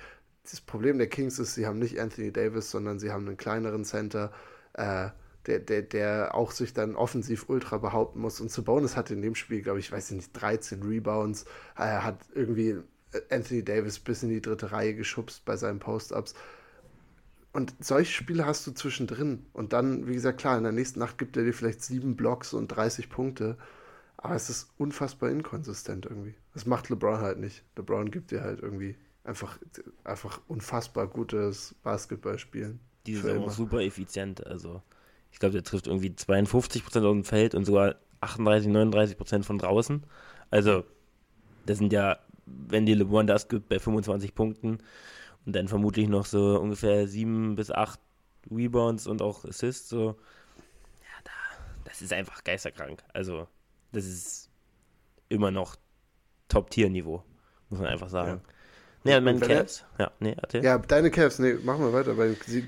das Problem der Kings ist, sie haben nicht Anthony Davis, sondern sie haben einen kleineren Center, äh, der, der, der auch sich dann offensiv ultra behaupten muss. Und Sabonis hatte in dem Spiel, glaube ich, weiß ich nicht, 13 Rebounds. Er hat irgendwie Anthony Davis bis in die dritte Reihe geschubst bei seinen Post-Ups. Und solche Spiele hast du zwischendrin. Und dann, wie gesagt, klar, in der nächsten Nacht gibt er dir vielleicht sieben Blocks und 30 Punkte. Aber es ist unfassbar inkonsistent irgendwie. Das macht LeBron halt nicht. LeBron gibt dir halt irgendwie einfach, einfach unfassbar gutes Basketballspielen. Die sind auch super effizient. Also, ich glaube, der trifft irgendwie 52% aus dem Feld und sogar 38, 39% von draußen. Also, das sind ja, wenn die LeBron das gibt, bei 25 Punkten und dann vermutlich noch so ungefähr 7 bis 8 Rebounds und auch Assists, so, ja, da, das ist einfach geisterkrank. Also, das ist immer noch Top-Tier-Niveau, muss man einfach sagen. Ja, ja meine Cavs. Ja, nee, erzähl. Ja, deine Cavs, nee, machen wir weiter, weil sie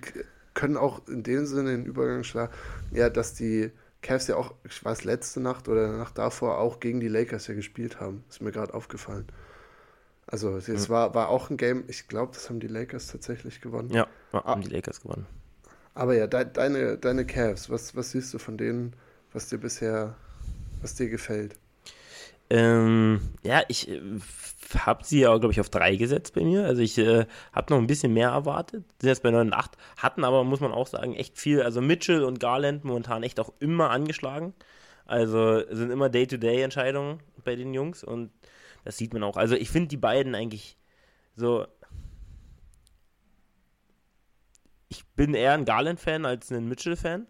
können auch in dem Sinne den Übergang schlagen, ja, dass die Cavs ja auch, ich weiß, letzte Nacht oder Nacht davor auch gegen die Lakers ja gespielt haben. Ist mir gerade aufgefallen. Also es mhm. war, war auch ein Game, ich glaube, das haben die Lakers tatsächlich gewonnen. Ja, ja haben die Lakers gewonnen. Aber ja, de, deine, deine Cavs, was, was siehst du von denen, was dir bisher, was dir gefällt? Ähm, ja, ich äh, habe sie ja, glaube ich, auf drei gesetzt bei mir. Also ich äh, habe noch ein bisschen mehr erwartet. Sind jetzt bei 9 und 8. Hatten aber, muss man auch sagen, echt viel. Also Mitchell und Garland momentan echt auch immer angeschlagen. Also sind immer Day-to-Day-Entscheidungen bei den Jungs und das sieht man auch. Also ich finde die beiden eigentlich so. Ich bin eher ein Garland-Fan als ein Mitchell-Fan.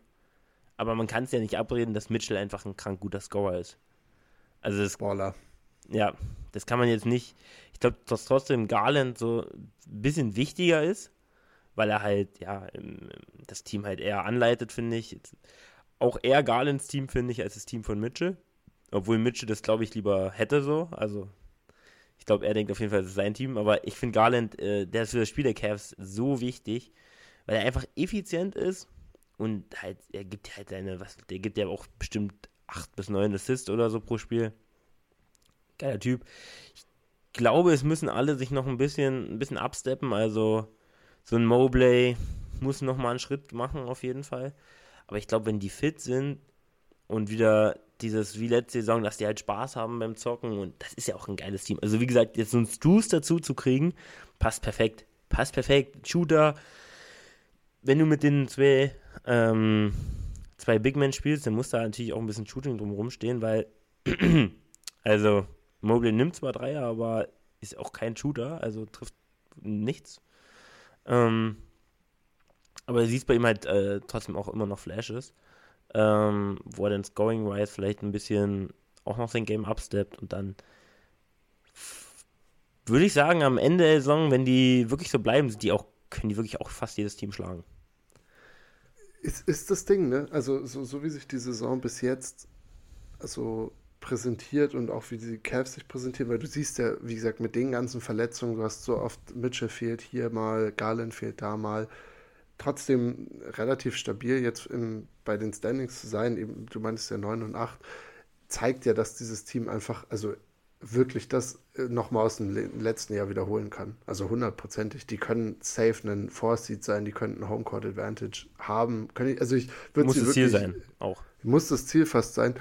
Aber man kann es ja nicht abreden, dass Mitchell einfach ein krank guter Scorer ist. Also das, Baller. Ja, das kann man jetzt nicht. Ich glaube, dass trotzdem Garland so ein bisschen wichtiger ist, weil er halt, ja, das Team halt eher anleitet, finde ich. Auch eher Garlands Team, finde ich, als das Team von Mitchell. Obwohl Mitchell das, glaube ich, lieber hätte so. Also, ich glaube, er denkt auf jeden Fall, es ist sein Team. Aber ich finde Garland, äh, der ist für das Spiel der Cavs so wichtig, weil er einfach effizient ist und halt, er gibt halt seine, was, der gibt ja auch bestimmt 8 bis 9 Assists oder so pro Spiel. Geiler Typ. Ich glaube, es müssen alle sich noch ein bisschen, ein bisschen absteppen. Also so ein Mobley muss noch mal einen Schritt machen auf jeden Fall. Aber ich glaube, wenn die fit sind und wieder dieses wie letzte Saison, dass die halt Spaß haben beim Zocken und das ist ja auch ein geiles Team. Also wie gesagt, jetzt so einen Struce dazu zu kriegen, passt perfekt. Passt perfekt. Shooter. Wenn du mit den zwei ähm, zwei Big Men spielst, dann muss da natürlich auch ein bisschen Shooting drumherum stehen, weil, also, Mobley nimmt zwar Dreier, aber ist auch kein Shooter, also trifft nichts. Ähm, aber du siehst bei ihm halt äh, trotzdem auch immer noch Flashes, ähm, wo er dann scoring-wise vielleicht ein bisschen auch noch sein Game upsteppt und dann würde ich sagen, am Ende der Saison, wenn die wirklich so bleiben, sind die auch, können die wirklich auch fast jedes Team schlagen ist, ist das Ding, ne? Also, so, so wie sich die Saison bis jetzt also präsentiert und auch wie die Cavs sich präsentieren, weil du siehst ja, wie gesagt, mit den ganzen Verletzungen, du hast so oft Mitchell fehlt hier mal, Garland fehlt da mal, trotzdem relativ stabil jetzt im, bei den Standings zu sein, eben, du meintest ja 9 und 8, zeigt ja, dass dieses Team einfach, also wirklich das äh, nochmal aus dem letzten Jahr wiederholen kann. Also hundertprozentig. Die können safe einen Four-Seed sein, die könnten einen Homecourt Advantage haben. Ich, also ich würde Muss das wirklich, Ziel sein, auch. Muss das Ziel fast sein.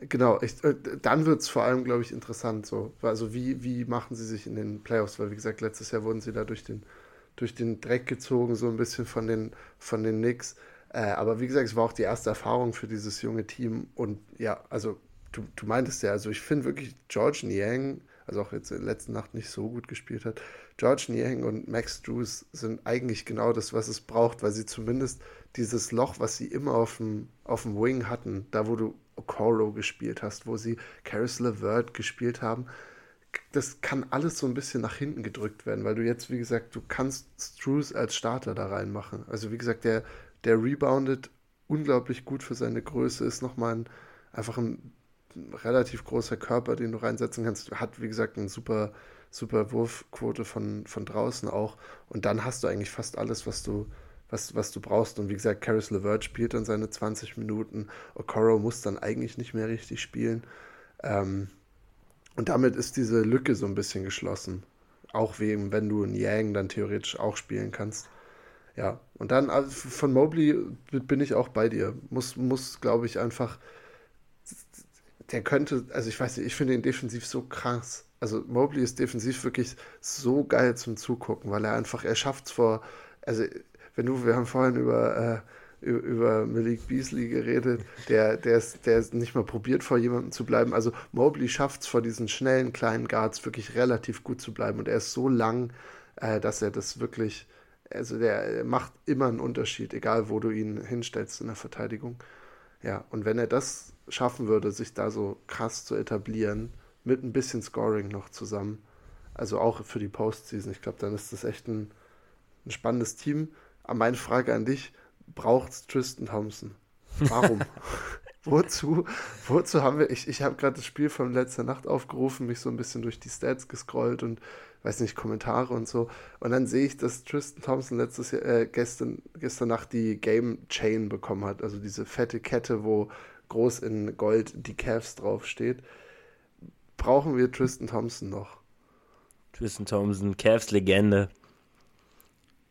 Genau, ich, äh, dann wird es vor allem, glaube ich, interessant. So. Also wie, wie machen sie sich in den Playoffs? Weil, wie gesagt, letztes Jahr wurden sie da durch den, durch den Dreck gezogen, so ein bisschen von den, von den Knicks. Äh, aber wie gesagt, es war auch die erste Erfahrung für dieses junge Team. Und ja, also du, du meintest ja, also ich finde wirklich George Niang, also auch jetzt in der letzten Nacht nicht so gut gespielt hat, George Niang und Max Drews sind eigentlich genau das, was es braucht, weil sie zumindest dieses Loch, was sie immer auf dem, auf dem Wing hatten, da wo du Okoro gespielt hast, wo sie Caris LeVert gespielt haben, das kann alles so ein bisschen nach hinten gedrückt werden, weil du jetzt, wie gesagt, du kannst Struce als Starter da reinmachen. Also wie gesagt, der, der reboundet unglaublich gut für seine Größe, ist nochmal ein, einfach ein relativ großer Körper, den du reinsetzen kannst. Hat, wie gesagt, eine super, super Wurfquote von, von draußen auch. Und dann hast du eigentlich fast alles, was du, was, was du brauchst. Und wie gesagt, Caris LeVert spielt dann seine 20 Minuten. Okoro muss dann eigentlich nicht mehr richtig spielen. Ähm, und damit ist diese Lücke so ein bisschen geschlossen. Auch wegen, wenn du einen Yang dann theoretisch auch spielen kannst. Ja, und dann also von Mobley bin ich auch bei dir. Muss, muss glaube ich, einfach der könnte, also ich weiß nicht, ich finde ihn defensiv so krass. Also Mobley ist defensiv wirklich so geil zum Zugucken, weil er einfach, er schafft es vor, also wenn du, wir haben vorhin über, äh, über Malik Beasley geredet, der, der, ist, der ist nicht mal probiert, vor jemandem zu bleiben. Also Mobley schafft es vor diesen schnellen kleinen Guards wirklich relativ gut zu bleiben und er ist so lang, äh, dass er das wirklich, also der macht immer einen Unterschied, egal wo du ihn hinstellst in der Verteidigung. Ja, und wenn er das schaffen würde, sich da so krass zu etablieren, mit ein bisschen Scoring noch zusammen, also auch für die Postseason, ich glaube, dann ist das echt ein, ein spannendes Team. Aber meine Frage an dich, braucht Tristan Thompson? Warum? wozu, wozu haben wir, ich, ich habe gerade das Spiel von letzter Nacht aufgerufen, mich so ein bisschen durch die Stats gescrollt und weiß nicht, Kommentare und so. Und dann sehe ich, dass Tristan Thompson letztes Jahr, äh, gestern, gestern Nacht die Game Chain bekommen hat, also diese fette Kette, wo groß in Gold die Cavs draufsteht. Brauchen wir Tristan Thompson noch? Tristan Thompson, Cavs Legende.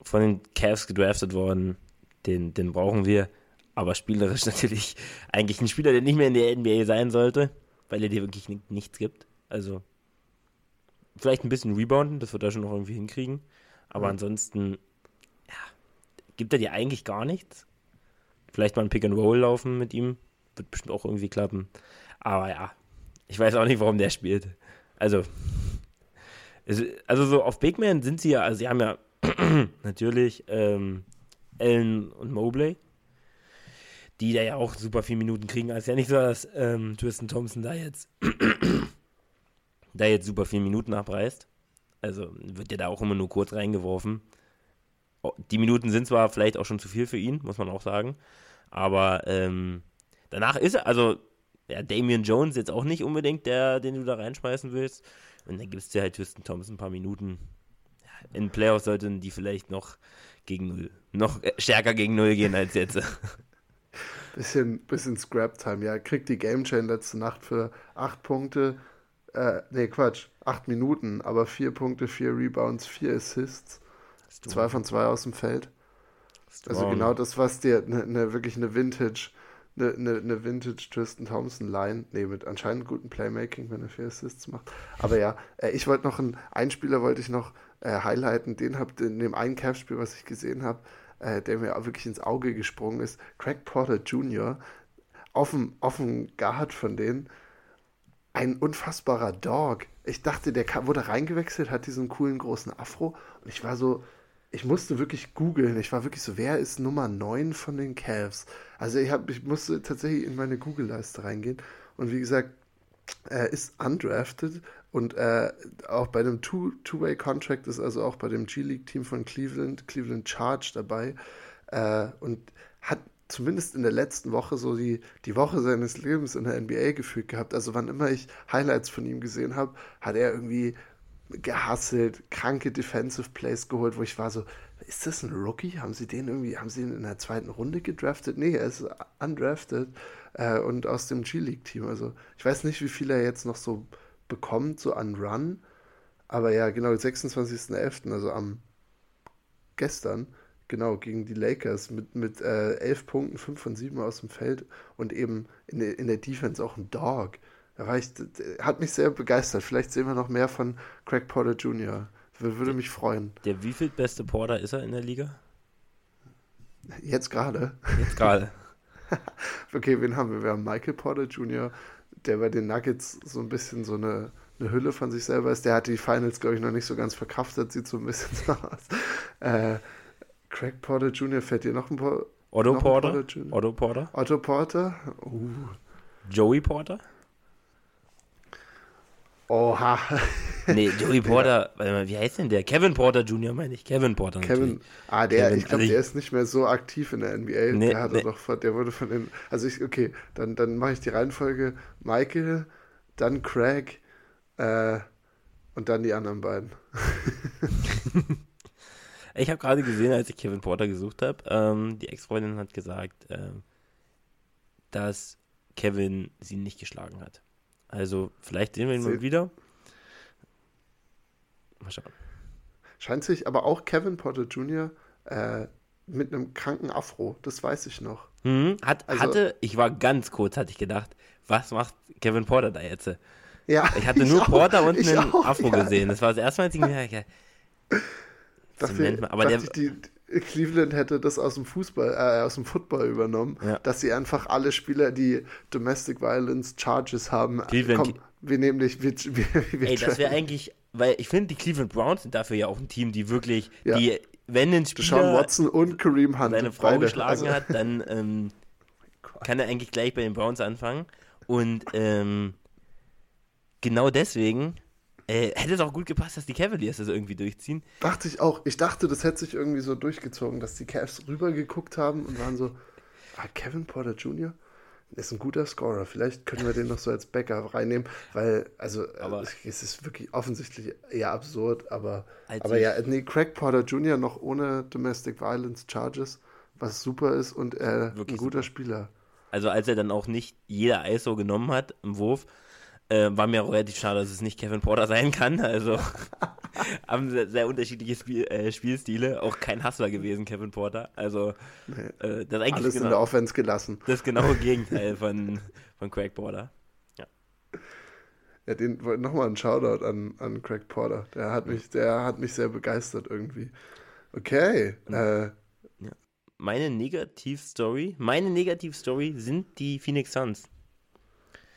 Von den Cavs gedraftet worden. Den, den brauchen wir. Aber spielerisch natürlich eigentlich ein Spieler, der nicht mehr in der NBA sein sollte, weil er dir wirklich nichts gibt. Also vielleicht ein bisschen rebounden, das wird er schon noch irgendwie hinkriegen. Aber mhm. ansonsten, ja, gibt er dir eigentlich gar nichts. Vielleicht mal ein Pick and Roll laufen mit ihm. Wird bestimmt auch irgendwie klappen. Aber ja, ich weiß auch nicht, warum der spielt. Also, also so auf Big Man sind sie ja, also sie haben ja natürlich ähm, Allen und Mobley, die da ja auch super viele Minuten kriegen. Also ja nicht so, dass ähm, Tristan Thompson da jetzt da jetzt super viele Minuten abreißt. Also wird ja da auch immer nur kurz reingeworfen. Oh, die Minuten sind zwar vielleicht auch schon zu viel für ihn, muss man auch sagen. Aber ähm, danach ist er, also ja, Damian Jones jetzt auch nicht unbedingt der, den du da reinschmeißen willst. Und dann gibst du halt Tristan Thompson ein paar Minuten. In Playoffs sollten die vielleicht noch gegen Null, noch stärker gegen Null gehen als jetzt. bisschen, bisschen Scrap-Time, ja. Kriegt die Game Chain letzte Nacht für acht Punkte, äh, nee, Quatsch, acht Minuten, aber vier Punkte, vier Rebounds, vier Assists, zwei von zwei aus dem Feld. Also genau das, was dir ne, ne, wirklich eine Vintage, eine ne, ne Vintage Tristan Thompson Line, nee, mit anscheinend gutem Playmaking, wenn er vier Assists macht. Aber ja, äh, ich wollte noch einen Einspieler wollte ich noch äh, highlighten, den habt in dem einen Cap-Spiel, was ich gesehen habe, äh, der mir auch wirklich ins Auge gesprungen ist, Craig Porter Jr. auf dem Guard von denen ein unfassbarer Dog. Ich dachte, der wurde reingewechselt, hat diesen coolen großen Afro und ich war so, ich musste wirklich googeln. Ich war wirklich so, wer ist Nummer 9 von den Cavs? Also ich, hab, ich musste tatsächlich in meine Google-Leiste reingehen und wie gesagt, er ist undrafted und äh, auch bei einem Two-Way-Contract ist also auch bei dem G-League-Team von Cleveland, Cleveland Charge dabei äh, und hat zumindest in der letzten Woche so die, die Woche seines Lebens in der NBA gefühlt gehabt. Also wann immer ich Highlights von ihm gesehen habe, hat er irgendwie gehasselt, kranke Defensive Plays geholt, wo ich war so, ist das ein Rookie? Haben sie den irgendwie, haben sie ihn in der zweiten Runde gedraftet? Nee, er ist undrafted äh, und aus dem G-League-Team. Also ich weiß nicht, wie viel er jetzt noch so bekommt, so an Run. Aber ja, genau, 26.11., also am gestern, Genau, gegen die Lakers mit, mit äh, 11 Punkten, 5 von 7 aus dem Feld und eben in der, in der Defense auch ein Dog. Da war ich, hat mich sehr begeistert. Vielleicht sehen wir noch mehr von Craig Porter Jr. Würde mich freuen. Der wie viel beste Porter ist er in der Liga? Jetzt gerade. Jetzt gerade. okay, wen haben wir? Wir haben Michael Porter Jr., der bei den Nuggets so ein bisschen so eine, eine Hülle von sich selber ist. Der hat die Finals, glaube ich, noch nicht so ganz verkraftet, sieht so ein bisschen so aus. Äh, Craig Porter Jr. fällt dir noch ein paar. Otto Porter? Porter Otto Porter? Otto Porter? Uh. Joey Porter? Oha. nee, Joey Porter, ja. wie heißt denn der? Kevin Porter Jr. meine ich. Kevin Porter. Kevin, ah, der, Kevin, ich glaube, also der ist nicht mehr so aktiv in der NBA. Nee, der hat nee. doch, der wurde von den, also ich, okay, dann, dann mache ich die Reihenfolge Michael, dann Craig, äh, und dann die anderen beiden. Ich habe gerade gesehen, als ich Kevin Porter gesucht habe, ähm, die Ex-Freundin hat gesagt, ähm, dass Kevin sie nicht geschlagen hat. Also vielleicht sehen wir ihn mal wieder. Mal schauen. Scheint sich aber auch Kevin Porter Jr. Äh, mit einem kranken Afro, das weiß ich noch. Mhm, hat, also, hatte, ich war ganz kurz, hatte ich gedacht, was macht Kevin Porter da jetzt? Ja, ich hatte ich nur auch, Porter und einen auch, Afro ja. gesehen. Das war das erste Mal, als ich mir dachte, aber dachte der, ich, die, Cleveland hätte das aus dem Fußball, äh, aus dem Football übernommen, ja. dass sie einfach alle Spieler, die Domestic Violence Charges haben, Cleveland, komm, wir nehmen dich, wir, wir, wir Ey, das wäre eigentlich, weil ich finde, die Cleveland Browns sind dafür ja auch ein Team, die wirklich, ja. die, wenn ein Spieler Sean Watson und Kareem Hunt seine Frau beide. geschlagen also. hat, dann ähm, kann er eigentlich gleich bei den Browns anfangen und ähm, genau deswegen Äh, hätte es auch gut gepasst, dass die Cavaliers das irgendwie durchziehen. Dachte ich auch. Ich dachte, das hätte sich irgendwie so durchgezogen, dass die Cavs rübergeguckt haben und waren so, ah, Kevin Porter Jr. ist ein guter Scorer. Vielleicht können wir den noch so als Backup reinnehmen, weil, also, Aber- äh, es ist wirklich offensichtlich eher absurd, aber, aber ja, nee, Craig Porter Jr. noch ohne Domestic Violence Charges, was super ist und er ein guter Spieler. Also als er dann auch nicht jeder ISO genommen hat im Wurf, äh, war mir auch relativ schade, dass es nicht Kevin Porter sein kann. Also haben sehr, sehr unterschiedliche Spiel, äh, Spielstile. Auch kein Hustler gewesen, Kevin Porter. Also Nee. äh, das eigentlich Alles in der genau, Offense gelassen. das genaue Gegenteil von, von Craig Porter. Ja, den nochmal ein Shoutout an, an Craig Porter. Der hat mich, der hat mich sehr begeistert irgendwie. Okay. Äh, Meine Negativstory, meine Negativstory sind die Phoenix Suns.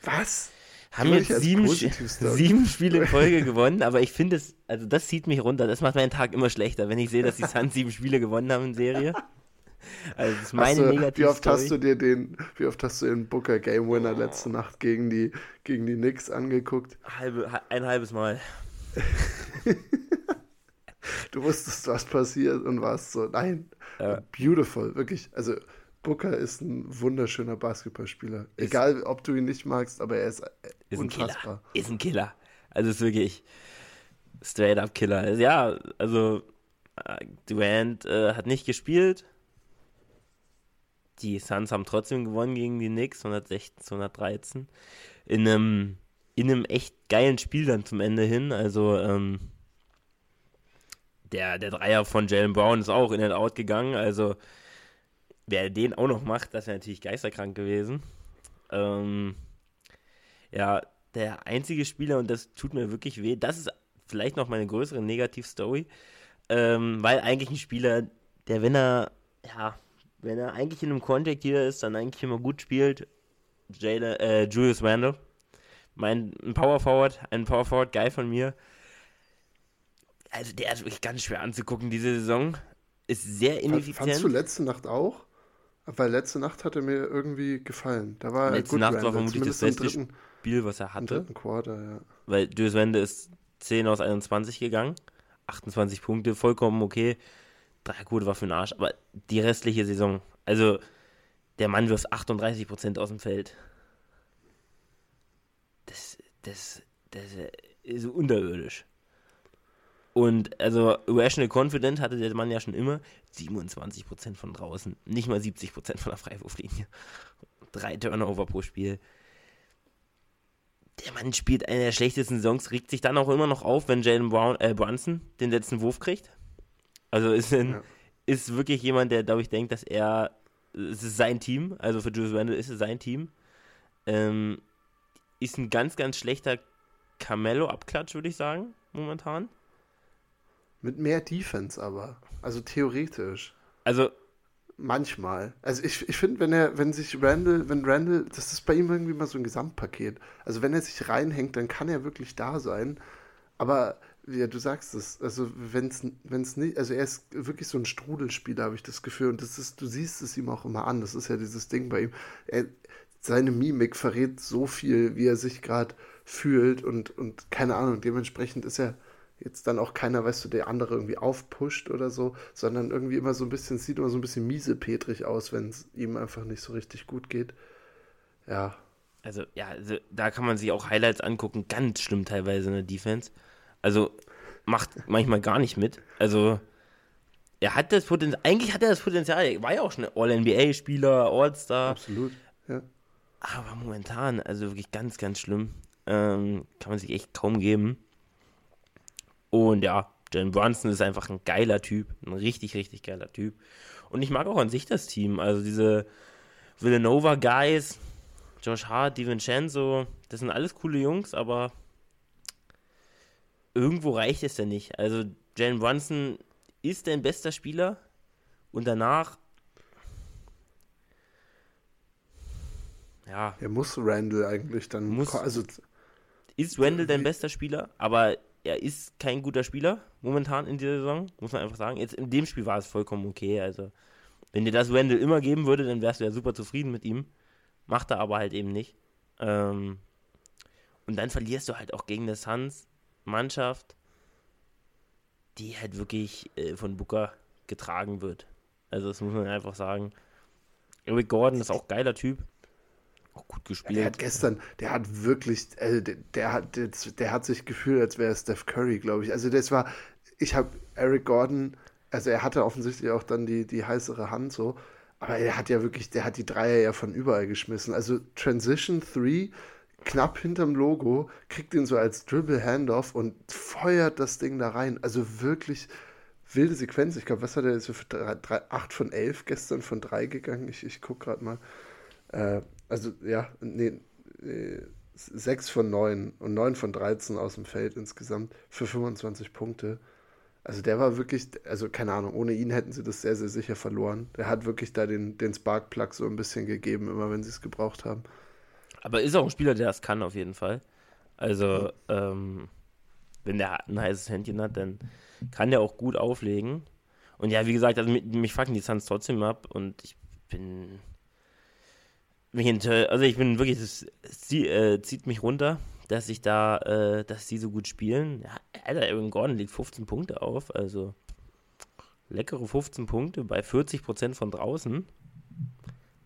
was? Haben jetzt sieben, sieben Spiele in Folge gewonnen, aber ich finde es, also das zieht mich runter. Das macht meinen Tag immer schlechter, wenn ich sehe, dass die Suns sieben Spiele gewonnen haben in Serie. Also das ist meine Hast du, wie oft hast du dir den, wie oft hast du den Booker Game Winner letzte Nacht gegen die, gegen die Knicks angeguckt? Halbe, ha- ein halbes Mal. Du wusstest, was passiert und warst so, nein, Ja. beautiful, wirklich. Also Booker ist ein wunderschöner Basketballspieler. Egal, ob du ihn nicht magst, aber er ist, Ist ein unfassbar. Killer. Ist ein Killer. Also ist wirklich straight up Killer. Also, ja, also äh, Durant äh, hat nicht gespielt. Die Suns haben trotzdem gewonnen gegen die Knicks, 116 zu 113. In einem, in einem echt geilen Spiel dann zum Ende hin. Also ähm, der, der Dreier von Jalen Brown ist auch in and out gegangen. Also wer den auch noch macht, das wäre natürlich geisterkrank gewesen. Ähm, ja, der einzige Spieler, und das tut mir wirklich weh, das ist vielleicht noch meine größere Negativstory, ähm, weil eigentlich ein Spieler, der, wenn er, ja, wenn er eigentlich in einem Contract hier ist, dann eigentlich immer gut spielt, Jalen, äh, Julius Randle, mein ein Power Forward, ein Power Forward Guy von mir. Also der ist wirklich ganz schwer anzugucken diese Saison. Ist sehr Fandst du ineffizient. letzte Nacht auch? Weil letzte Nacht hat er mir irgendwie gefallen. Da war Letzte gut Nacht war Randall, vermutlich das beste dritten, Spiel, was er im hatte. dritten Quarter, ja. weil Julius Wende ist 10 aus 21 gegangen. 28 Punkte, vollkommen okay. Dreierquote war für den Arsch, aber die restliche Saison, also der Mann wirft 38% aus dem Feld. Das, das, das ist unterirdisch. Und also Irrational Confident hatte der Mann ja schon immer 27% von draußen, nicht mal 70% von der Freiwurflinie. Drei Turnover pro Spiel der Mann spielt eine der schlechtesten Saisons, regt sich dann auch immer noch auf, wenn Jalen Brown, äh, Brunson den letzten Wurf kriegt. Also ist, ein, Ja. ist wirklich jemand, der, glaube ich, denkt, dass er, es ist sein Team, also für Julius Randle ist es sein Team. Ähm, ist ein ganz, ganz schlechter Carmelo-Abklatsch, würde ich sagen, momentan. Mit mehr Defense aber. Also theoretisch. Also, Manchmal. Also ich, ich finde, wenn er, wenn sich Randall, wenn Randall, das ist bei ihm irgendwie mal so ein Gesamtpaket. Also wenn er sich reinhängt, dann kann er wirklich da sein. Aber ja, du sagst es, also wenn es nicht, also er ist wirklich so ein Strudelspieler, habe ich das Gefühl. Und das ist, du siehst es ihm auch immer an. Das ist ja dieses Ding bei ihm. Er, seine Mimik verrät so viel, wie er sich gerade fühlt und, und keine Ahnung, dementsprechend ist er jetzt dann auch keiner, weißt du, der andere irgendwie aufpusht oder so, sondern irgendwie immer so ein bisschen, sieht immer so ein bisschen miesepetrig aus, wenn es ihm einfach nicht so richtig gut geht. Ja, also, ja, also, da kann man sich auch Highlights angucken, ganz schlimm teilweise in der Defense. Also, macht manchmal gar nicht mit. Also, er hat das Potenzial, eigentlich hat er das Potenzial, er war ja auch schon All-NBA-Spieler, All-Star, absolut. Ja. aber momentan, also wirklich ganz, ganz schlimm. Ähm, kann man sich echt kaum geben. Und ja, Jalen Brunson ist einfach ein geiler Typ, ein richtig, richtig geiler Typ. Und ich mag auch an sich das Team, also diese Villanova Guys, Josh Hart, DiVincenzo, das sind alles coole Jungs, aber irgendwo reicht es ja nicht. Also Jalen Brunson ist dein bester Spieler und danach ja, Er muss Randall eigentlich dann, Muss- also ist Randall dein bester Spieler, aber er ist kein guter Spieler momentan in dieser Saison, muss man einfach sagen. Jetzt in dem Spiel war es vollkommen okay. Also, wenn dir das Randall immer geben würde, dann wärst du ja super zufrieden mit ihm. Macht er aber halt eben nicht. Ähm, und dann verlierst du halt auch gegen die Suns Mannschaft, die halt wirklich äh, von Booker getragen wird. Also das muss man einfach sagen. Eric Gordon ist auch geiler Typ. Auch gut gespielt. Der hat gestern, der hat wirklich, also der, der hat, der, der hat sich gefühlt, als wäre Steph Curry, glaube ich. Also das war, ich habe Eric Gordon, also er hatte offensichtlich auch dann die, die heißere Hand so, aber er hat ja wirklich, der hat die Dreier ja von überall geschmissen. Also Transition 3, knapp hinterm Logo, kriegt ihn so als Dribble Handoff und feuert das Ding da rein. Also wirklich wilde Sequenz. Ich glaube, was hat er jetzt für 3, 3, 8 von 11 gestern von 3 gegangen? Ich, ich gucke gerade mal. Äh, also, ja, nee, nee, 6 von 9 und 9 von 13 aus dem Feld insgesamt für 25 Punkte. Also der war wirklich, also keine Ahnung, ohne ihn hätten sie das sehr, sehr sicher verloren. Der hat wirklich da den, den Sparkplug so ein bisschen gegeben, immer wenn sie es gebraucht haben. Aber ist auch ein Spieler, der das kann, auf jeden Fall. Also, ähm, wenn der ein heißes Händchen hat, dann kann der auch gut auflegen. Und ja, wie gesagt, also mich, mich fucken die Suns trotzdem ab und ich bin. Mich also ich bin wirklich, es, äh, zieht mich runter, dass ich da, äh, dass die so gut spielen. Ja, Alter, Aaron Gordon legt 15 Punkte auf, also leckere 15 Punkte bei 40% von draußen.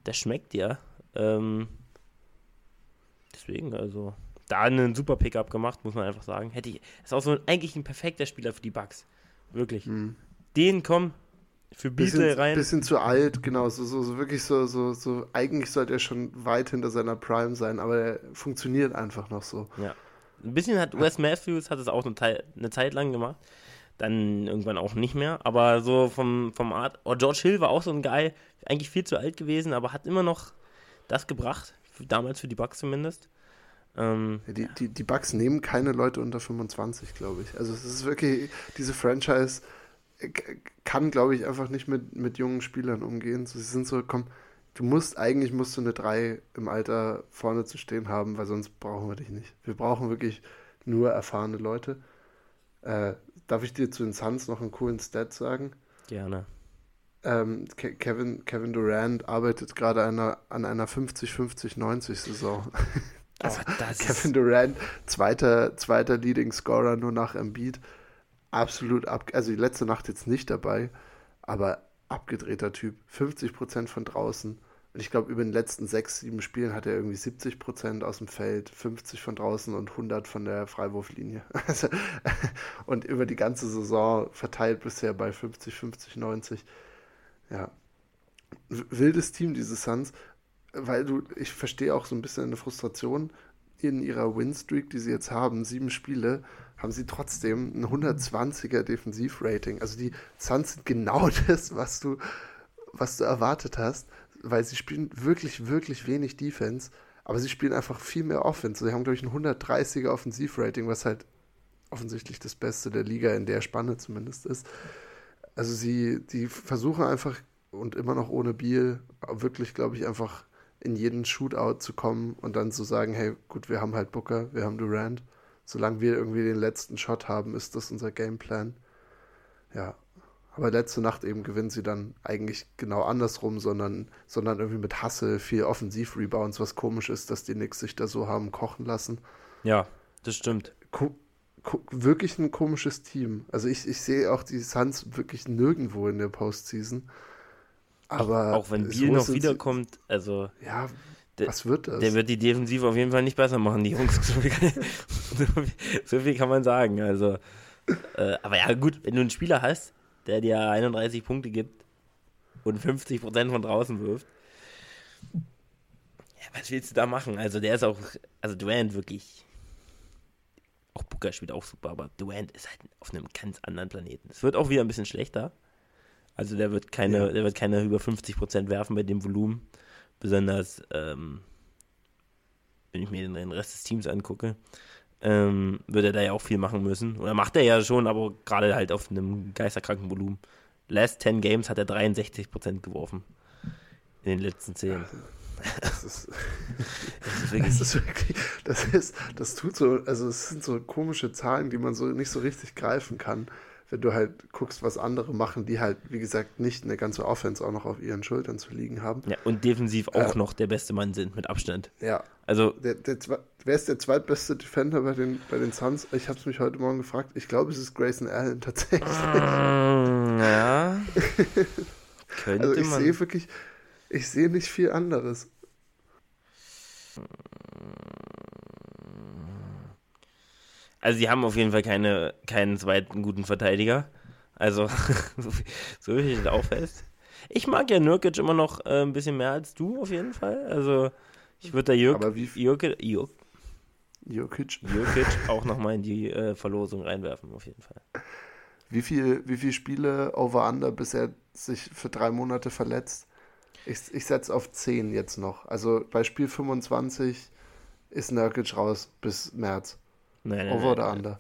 Das schmeckt ja. Ähm, deswegen, also, da einen super Pickup gemacht, muss man einfach sagen. Hätte ich, ist auch so ein, eigentlich ein perfekter Spieler für die Bugs. Wirklich. Mhm. Den komm für Beatle rein. Bisschen zu alt, genau. So, so, so wirklich so, so, so, eigentlich sollte er schon weit hinter seiner Prime sein, aber er funktioniert einfach noch so. Ja. Ein bisschen hat Wes Matthews hat es auch eine, Teil, eine Zeit lang gemacht. Dann irgendwann auch nicht mehr. Aber so vom, vom Art. Oh, George Hill war auch so ein Guy, eigentlich viel zu alt gewesen, aber hat immer noch das gebracht. Damals für die Bucks zumindest. Ähm, die, die, die Bucks nehmen keine Leute unter 25, glaube ich. Also es ist wirklich, diese Franchise kann, glaube ich, einfach nicht mit, mit jungen Spielern umgehen. Sie sind so, komm, du musst, eigentlich musst du eine 3 im Alter vorne zu stehen haben, weil sonst brauchen wir dich nicht. Wir brauchen wirklich nur erfahrene Leute. Äh, darf ich dir zu den Suns noch einen coolen Stat sagen? Gerne. Ähm, Kevin, Kevin Durant arbeitet gerade an einer, an einer 50-50-90-Saison. Also Kevin Durant, zweiter, zweiter Leading Scorer nur nach Embiid. Absolut ab, also die letzte Nacht jetzt nicht dabei, aber abgedrehter Typ. 50% von draußen. Und ich glaube, über den letzten sechs, sieben Spielen hat er irgendwie 70% aus dem Feld, 50 von draußen und 100 von der Freiwurflinie. Also, und über die ganze Saison verteilt bisher bei 50, 50, 90. Ja. Wildes Team, diese Suns weil du, ich verstehe auch so ein bisschen eine Frustration in ihrer Winstreak, die sie jetzt haben, sieben Spiele, haben sie trotzdem ein 120er Defensivrating. Also die Suns sind genau das, was du, was du erwartet hast, weil sie spielen wirklich, wirklich wenig Defense, aber sie spielen einfach viel mehr Offense. Sie haben, glaube ich, ein 130er Offensivrating, was halt offensichtlich das Beste der Liga in der Spanne zumindest ist. Also sie, die versuchen einfach und immer noch ohne Biel wirklich, glaube ich, einfach in jeden Shootout zu kommen und dann zu sagen, hey, gut, wir haben halt Booker, wir haben Durant. Solange wir irgendwie den letzten Shot haben, ist das unser Gameplan. Ja. Aber letzte Nacht eben gewinnen sie dann eigentlich genau andersrum, sondern, sondern irgendwie mit Hasse, viel Offensiv-Rebounds, was komisch ist, dass die Knicks sich da so haben kochen lassen. Ja, das stimmt. Ko wirklich ein komisches Team. Also ich, ich sehe auch die Suns wirklich nirgendwo in der Postseason. Aber auch wenn Biel noch wiederkommt, also. Ja, was wird das? Der wird die Defensive auf jeden Fall nicht besser machen, die Jungs. so, viel, so viel kann man sagen. Also, äh, aber ja, gut, wenn du einen Spieler hast, der dir 31 Punkte gibt und 50% von draußen wirft, ja, was willst du da machen? Also, der ist auch, also Durant wirklich. Auch Booker spielt auch super, aber Durant ist halt auf einem ganz anderen Planeten. Es wird auch wieder ein bisschen schlechter. Also der wird keine, ja. der wird keine über 50 Prozent werfen bei dem Volumen. Besonders, ähm, wenn ich mir den, Rest des Teams angucke, ähm, wird er da ja auch viel machen müssen. Oder macht er ja schon, aber gerade halt auf einem geisterkranken Volumen. Last 10 Games hat er 63 Prozent geworfen. In den letzten 10. Das ist, das ist, wirklich, das ist wirklich, das ist, das tut so, also es sind so komische Zahlen, die man so nicht so richtig greifen kann wenn du halt guckst, was andere machen, die halt, wie gesagt, nicht eine ganze Offense auch noch auf ihren Schultern zu liegen haben. Ja, und defensiv auch äh, noch der beste Mann sind, mit Abstand. Ja. Also. Der, der, wer ist der zweitbeste Defender bei den, bei den Suns? Ich habe es mich heute Morgen gefragt. Ich glaube, es ist Grayson Allen tatsächlich. Mm, ja. Könnte also ich sehe wirklich, ich sehe nicht viel anderes. Also sie haben auf jeden Fall keine, keinen zweiten guten Verteidiger. Also, so ich das auch fest. Ich mag ja Nurkic immer noch äh, ein bisschen mehr als du, auf jeden Fall. Also, ich würde da wie Jürg, Jürg, Jokic. Jokic auch nochmal in die äh, Verlosung reinwerfen, auf jeden Fall. Wie viele wie viel Spiele over-under, bis er sich für drei Monate verletzt? Ich, ich setze auf 10 jetzt noch. Also bei Spiel 25 ist Nurkic raus bis März. Nein, nein, over oder under?